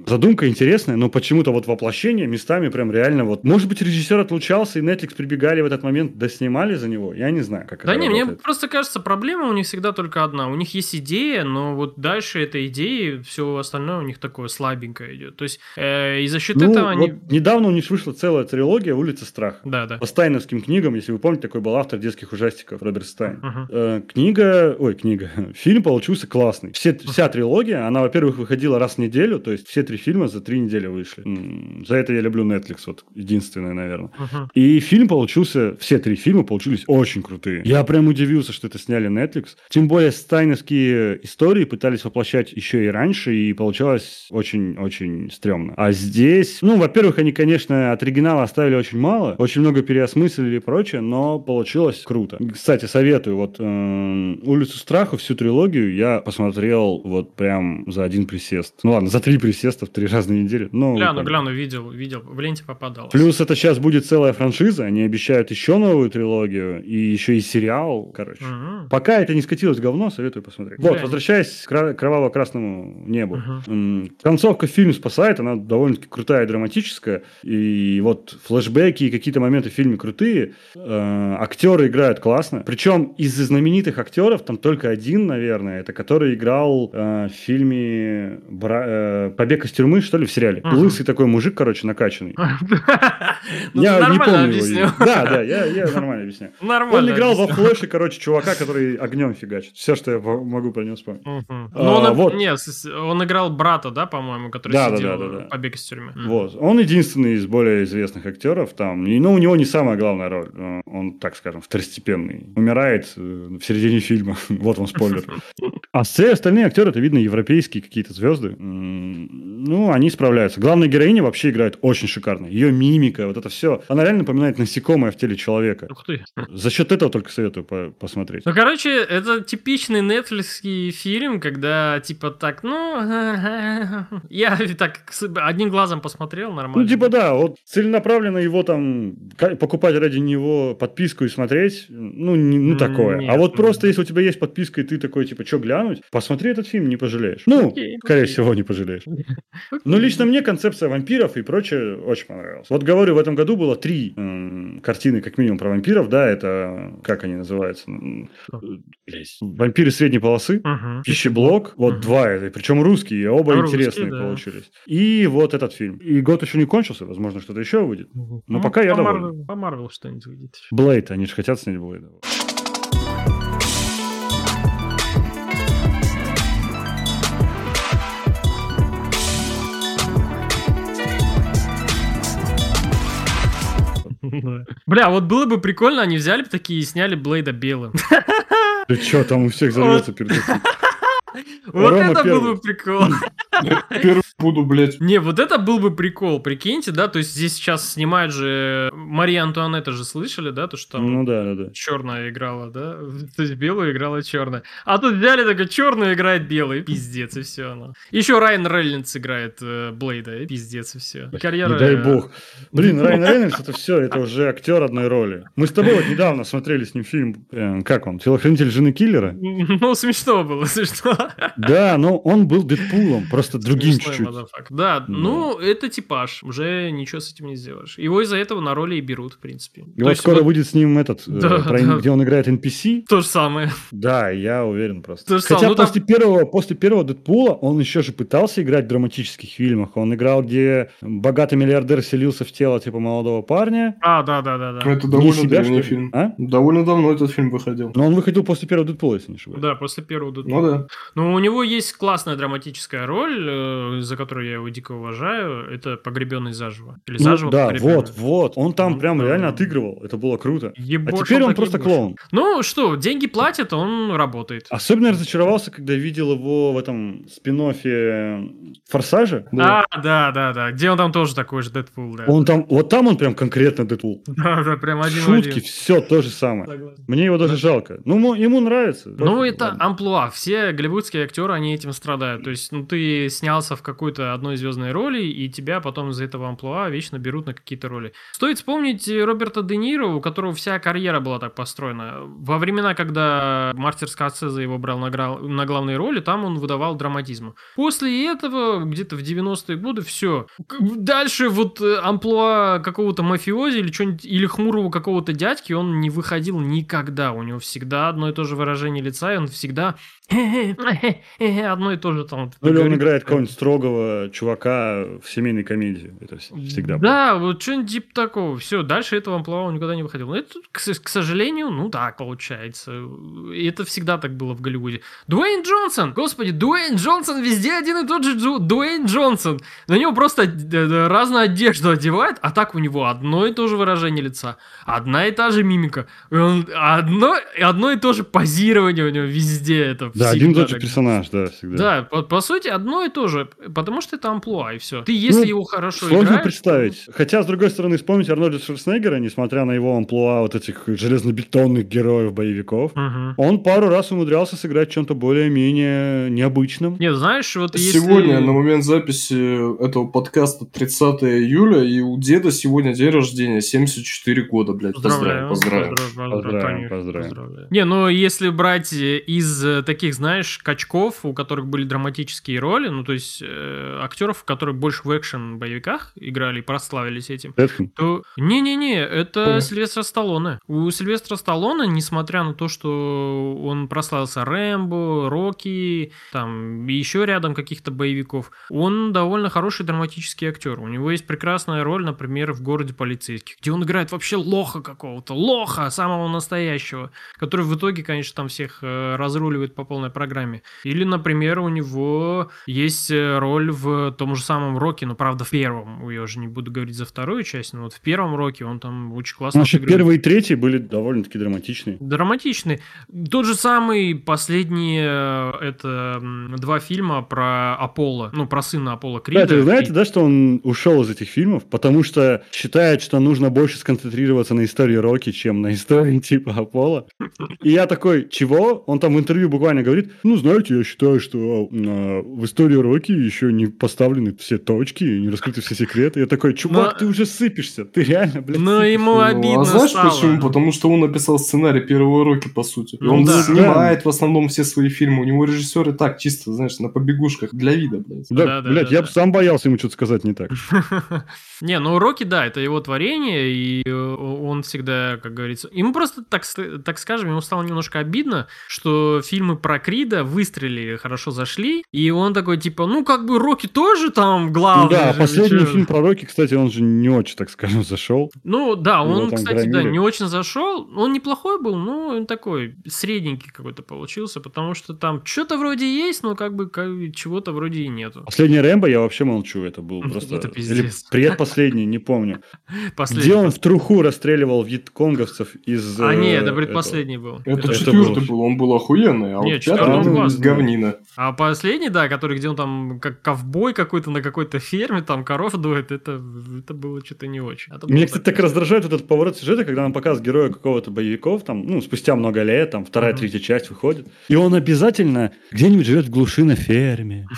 Задумка интересная, но почему-то вот воплощение местами прям реально вот... Может быть, режиссер отлучался, и Netflix прибегали в этот момент, доснимали за него? Я не знаю, как да это не, работает. мне просто кажется, проблема у них всегда только одна. У них есть идея, но вот дальше этой идеи все остальное у них такое слабенькое идет. То есть э, и за счет ну, этого вот они... Недавно у них вышла целая трилогия «Улица страха». Да, да. По стайновским книгам, если вы помните, такой был автор детских ужастиков Роберт Стайн. Uh-huh. Э, книга, ой, книга, фильм получился классный. Все, вся трилогия, она, во-первых, выходила раз в неделю, то есть все три фильма за три недели вышли. За это я люблю Netflix, вот единственное, наверное. Uh-huh. И фильм получился, все три фильма получились очень крутые. Я прям удивился, что это сняли Netflix. Тем более стайновские истории пытались воплощать еще и раньше, и получалось очень-очень стрёмно. А здесь, ну, во-первых, они, конечно, от оригинала оставили очень мало, очень много переосмыслили и прочее, но получилось круто. Кстати, советую, вот э, «Улицу страха», всю трилогию я посмотрел вот прям за один присест. Ну ладно, за три присеста в три разные недели. Ну, гляну, там. гляну, видел, видел, в ленте попадал. Плюс это сейчас будет целая франшиза, они обещают еще новую трилогию и еще и сериал, короче. Угу. Пока это не скатилось в говно, советую посмотреть. Вот, Глянь. возвращаясь к кра- кроваво-красному небу. М, Концовка фильма спасает, она довольно-таки крутая и драматическая. И вот флешбеки и какие-то моменты в фильме крутые. Э, актеры играют классно. Причем из знаменитых актеров там только один, наверное, это который играл э, в фильме э, «Побег из тюрьмы», что ли, в сериале. Мгм. Лысый такой мужик, короче, накачанный. Ну, я ты не помню его. Да, да, я, я нормально объясняю. Нормально. Он играл во флеше, короче, чувака, который огнем фигачит. Все, что я могу про него вспомнить. А, Ну, он, играл брата, да, по-моему, который сидел побег из тюрьмы. Вот. Он единственный из более известных актеров там. Ну, у него не самая главная роль. Э, Он, так скажем, второстепенный. Умирает э, в середине фильма. вот вам спойлер. А все остальные актеры, это видно, европейские какие-то звезды. Ну, они справляются. Главная героиня вообще играет очень шикарно. Ее мимика, вот это все. Она реально напоминает насекомое в теле человека. Ух ты. За счет этого только советую по- посмотреть. Ну, короче, это типичный нетфликский фильм, когда типа так, ну, я так одним глазом посмотрел, нормально. Ну, типа, да, вот целенаправленно его там покупать ради него подписку и смотреть, ну, не- ну такое. нет, а вот ну, просто, если у тебя есть подписка, и ты такой, типа, что глянуть, посмотри этот фильм, не пожалеешь. Ну, Окей, скорее окей. всего, не пожалеешь. Ну, лично мне концепция вампиров и прочее очень понравилась. Вот говорю, в этом году было три м, картины, как минимум, про вампиров, да, это, как они называются? Блядь, Вампиры средней полосы. Мгм. Пищеблок, вот Мгм. два, это, причем русские, оба А, русские, интересные да. получились. И вот этот фильм. И год еще не кончился, возможно, что-то еще выйдет. Мгм. Но пока я по доволен. Марвел- По Марвел что-нибудь выйдет. Блейд, они же хотят снять Блейда. Бля, вот было бы прикольно, они взяли бы такие и сняли Блейда белым. Ты что, там у всех взорвется перед? Вот Рома это был бы прикол. Первый буду, блядь. Не, вот это был бы прикол, прикиньте, да, то есть здесь сейчас снимают же Мария Антуанетта же слышали, да, то что там Ну да, да, да. черная играла, да, то есть белую играла черная. А тут взяли такой черную играет белый, пиздец и все оно. Еще Райан Рейнольдс играет э, Блейда, и пиздец и все. Карьера. Не дай бог. Блин, Райан Рейнольдс это все, это уже актер одной роли. Мы с тобой вот недавно смотрели с ним фильм, э, как он, «Телохранитель жены киллера». Ну, смешно было, смешно. Да, но он был Дэдпулом, просто другим чуть-чуть. Да, ну, это типаж, уже ничего с этим не сделаешь. Его из-за этого на роли и берут, в принципе. И вот скоро выйдет с ним этот, э, где он играет NPC. то же самое. Да, я уверен просто. Хотя ну, после, первого, после первого Дэдпула он еще же пытался играть в драматических фильмах. Он играл, где богатый миллиардер селился в тело типа молодого парня. А, да, да, да, да. Это довольно себя, древний фильм. А? Довольно давно этот фильм выходил. Но он выходил после первого Дэдпула, если не ошибаюсь. Да, после первого Дэдпула. Ну да. Но у него есть классная драматическая роль, э, за которую я его дико уважаю. Это «Погребенный заживо». Или Ну «Заживо да, погребенный». вот, вот. Он там Ну прям да. реально отыгрывал. Это было круто. Ебошил а теперь он так просто ебошил. клоун. Ну что, деньги платят, он работает. Особенно разочаровался, когда видел его в этом спин «Форсаже». Да. А, да, да, да. Где он там тоже такой же Дэдпул, да. Он там, вот там он прям конкретно Дэдпул. Да, да, прям один Шутки, один. все то же самое. Согласен. Мне его даже жалко. Ну, ему нравится. Ну, это ладно. амплуа. Все голливудские актеры, они этим страдают. То есть, ну, ты снялся в какой-то одной звездной роли, и тебя потом из этого амплуа вечно берут на какие-то роли. Стоит вспомнить э, Роберта Де Ниро, у которого вся карьера была так построена. Во времена, когда Мартин Скорсезе его брал на, гра- на главные роли, там он выдавал драматизм. После этого, где-то в 90-е годы, все. Дальше вот э, амплуа какого-то мафиози или что-нибудь, или хмурого какого-то дядьки, он не выходил никогда. У него всегда одно и то же выражение лица, и он всегда одно и то же там. Ну, или он играет какого-нибудь строгого чувака в семейной комедии. Это вс- всегда. Да, вот что-нибудь типа такого. Все, дальше этого амплуа он никуда не выходил. Но это, к, сожалению, ну так получается. И это всегда так было в Голливуде. Дуэйн Джонсон! Господи, Дуэйн Джонсон везде один и тот же Дуэйн Джонсон. На него просто э, э, разную одежду одевают, а так у него одно и то же выражение лица. Одна и та же мимика. Он- одно, одно и то же позирование у него везде. Это Да, один и тот же. Персонаж, да, всегда. Да, по, по сути, одно и то же, потому что это амплуа, и все. Ты, если Ну, его хорошо Сложно играешь... представить. Хотя, с другой стороны, вспомнить Арнольда Шварценеггера, несмотря на его амплуа вот этих железнобетонных героев-боевиков, Мгм. он пару раз умудрялся сыграть чем-то более-менее необычным. Не, знаешь, вот если... Сегодня, на момент записи этого подкаста, 30 июля, и у деда сегодня день рождения, 74 года, блядь. Поздравляю, поздравляю. Поздравляем, конечно, поздравим. поздравляю. Не, ну если брать из э, таких, знаешь, качков, у которых были драматические роли, ну то есть э, актеров, которые больше в экшен-боевиках играли и прославились этим, то... Не-не-не, это Ой. Сильвестра Сталлоне. У Сильвестра Сталлоне, несмотря на то, что он прославился Рэмбо, Рокки, там, и еще рядом каких-то боевиков, он довольно хороший драматический актер. У него есть прекрасная роль, например, в «Городе полицейских», где он играет вообще лоха какого-то, лоха самого настоящего, который в итоге, конечно, там всех э, разруливает по полной программе. Или, например, у него есть э, роль в том же самом Роке, но, правда, в первом. Я уже не буду говорить за вторую часть, но вот в первом Роке он там очень классно Наши отыгрывает. первый и третий были довольно-таки драматичные. Драматичный. Тот же самый последний, э, это два фильма про Аполло, ну, про сына Аполло Крида. Ребята, вы знаете, И- да, что он ушел из этих фильмов, потому что считает, что нужно больше сконцентрироваться на истории Рокки, чем на истории типа Аполло. И я такой, чего? Он там в интервью буквально говорит, ну, знаете, я считаю, что а, в истории Рокки еще не поставлены все точки, не раскрыты все секреты. Я такой, чувак, Но- ты уже сыпешься, ты реально, блядь, Но сыпешься». ему Ну, обидно а знаешь стало. почему? Потому что он написал сценарий первого уроки, по сути. И Ну он да. снимает в основном все свои фильмы. У него режиссер и так чисто, знаешь, на побегушках для вида, блядь. Да, Да, да, блядь, да, я да. бы сам боялся ему что-то сказать не так. Не, ну Рокки, да, это его творение, и э, он он всегда, как говорится... Ему просто, так, так скажем, ему стало немножко обидно, что фильмы про Крида выстрелили, хорошо зашли, и он такой, типа, ну, как бы Рокки тоже там главный. Ну, да, же, последний фильм про Рокки, кстати, он же не очень, так скажем, зашел. Ну, да, Его он, кстати, да, громили. не очень зашел. Он неплохой был, но он такой средненький какой-то получился, потому что там что-то вроде есть, но как бы как- чего-то вроде и нету. Последний Рэмбо, я вообще молчу, это был Это просто... Или пиздец. предпоследний, не помню. Последний. Где он в труху расстреливал вьетконговцев из... А, э, нет, это этого. предпоследний был. Это, Это четвертый был, он был охуенный, а Не, вот четвертый пятый был он классный. говнина. А последний, да, который, где он там как ковбой какой-то на какой-то ферме, там коров дует, это, это было что-то не очень. Это было Меня, кстати, так раздражает этот поворот сюжета, когда нам показывают героя какого-то боевиков, там, ну, спустя много лет, там, вторая, Мгм. третья часть выходит, и он обязательно где-нибудь живет в глуши на ферме.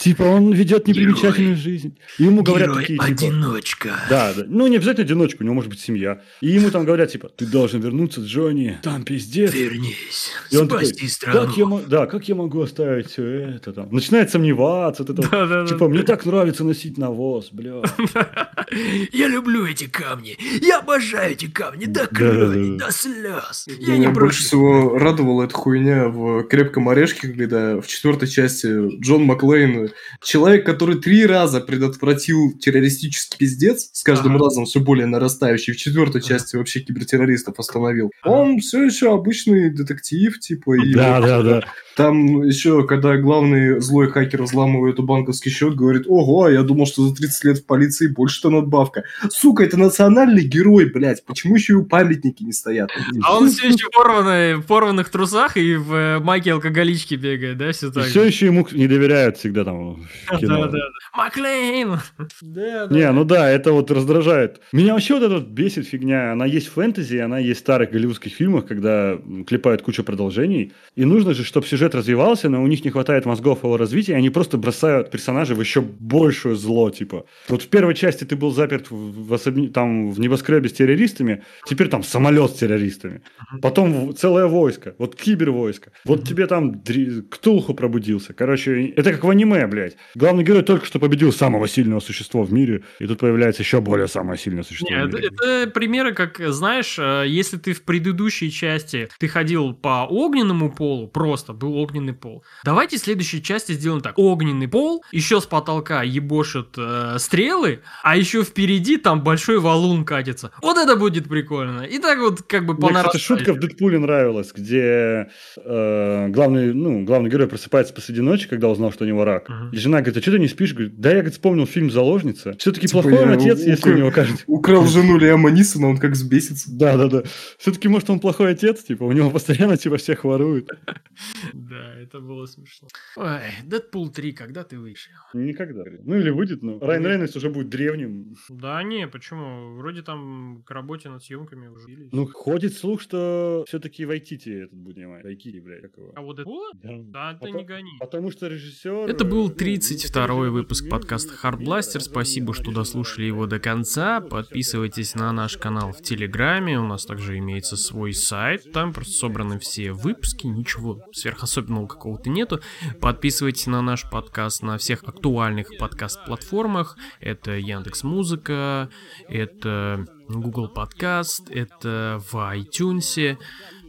Типа, он ведет непримечательную жизнь. И ему говорят такие, типа... одиночка. Да, да. Ну, не обязательно одиночку, у него может быть семья. И ему там говорят, типа, ты должен вернуться, Джонни. Там пиздец. Вернись, И он такой, как я, да, как я могу оставить все это там? Начинает сомневаться, вот это вот. Да-да-да. Типа, мне так нравится носить навоз, бля. Я люблю эти камни. Я обожаю эти камни до крови, до слез. Меня больше всего радовала эта хуйня в «Крепком орешке», когда в четвертой части Джон Маклейн, человек, который три раза предотвратил террористический пиздец, с каждым Ага. разом все более нарастающий, в четвертой части вообще кибертеррористов остановил. Он все еще обычный детектив, типа, и Да, вот да, да. Там еще, когда главный злой хакер взламывает у банковский счет, говорит, ого, я думал, что за 30 лет в полиции больше-то надбавка. Сука, это национальный герой, блядь. Почему еще и у памятники не стоят? А он все еще порванный, в порванных трусах и в э, майке алкоголички бегает, да, все так. Все еще ему не доверяют всегда там. Да, да, да. Маклейн! Да, да. Не, ну да, это вот раздражает. Меня вообще вот эта вот бесит фигня. Она есть в фэнтези, она есть в старых голливудских фильмах, когда клепают кучу продолжений. И нужно же, чтобы сюжет развивался, но у них не хватает мозгов его развития, и они просто бросают персонажей в еще большее зло, типа. Вот в первой части ты был заперт в, в особня- там в небоскребе с террористами, теперь там самолет с террористами. Потом целое войско, вот кибервойско. Вот тебе там дри- Ктулху пробудился. Короче, это как в аниме, блядь. Главный герой только что победил самого сильного существа в мире, и тут появляется еще более самое сильное существо Не, в это, мире. это примеры, как, знаешь, э, если ты в предыдущей части ты ходил по огненному полу, просто был огненный пол. Давайте в следующей части сделаем так. Огненный пол, еще с потолка ебошит э, стрелы, а еще впереди там большой валун катится. Вот это будет прикольно. И так вот как бы по Мне, шутка в Дэдпуле нравилась, где э, главный, ну, главный герой просыпается посреди ночи, когда узнал, что у него рак. Мгм. И жена говорит, а что ты не спишь? Говорит, да я, говорит, вспомнил фильм «Заложница». Все-таки Типа, плохой он я отец, если у него кажется... Украл жену Лиама Нисона, он как взбесится. Да, да, да. Все-таки, может, он плохой отец, типа, у него постоянно, типа, всех воруют. Да, это было смешно. Ой, Дэдпул 3, когда ты выйдешь? Никогда. Ну, или выйдет, но Райан Рейнольдс уже будет древним. Да не, почему? Вроде там к работе над съемками уже. Ну, ходит слух, что все-таки Вайтити этот будет снимать. Вайкити, блядь, как его. а вот Дэдпула? Да. Да, ты не гони. Потому что режиссер... Это был э, ну, 32-й ну, выпуск ну, подкаста ну, Blaster. Спасибо, что дослушали его до конца. Подписывайтесь на наш канал в Телеграме. У нас также имеется свой сайт. Там просто собраны все выпуски. Ничего сверхособенного какого-то нету. Подписывайтесь на наш подкаст на всех актуальных подкаст-платформах. Это Яндекс Музыка, это Google Подкаст, это в iTunes.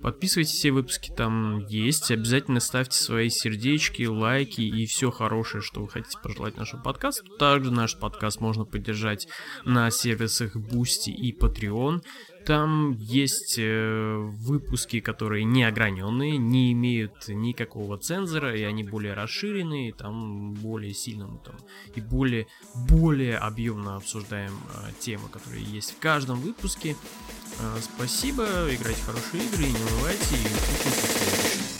Подписывайтесь, все выпуски там есть. Обязательно ставьте свои сердечки, лайки и все хорошее, что вы хотите пожелать нашему подкасту. Также наш подкаст можно поддержать на сервисах Boosty и Patreon. Там есть э, выпуски, которые не ограненные, не имеют никакого цензора, и они более расширенные, там более сильно мы там и более, более объемно обсуждаем э, темы, которые есть в каждом выпуске. Э, спасибо, играйте хорошие игры, не унывайте, и услышимся в.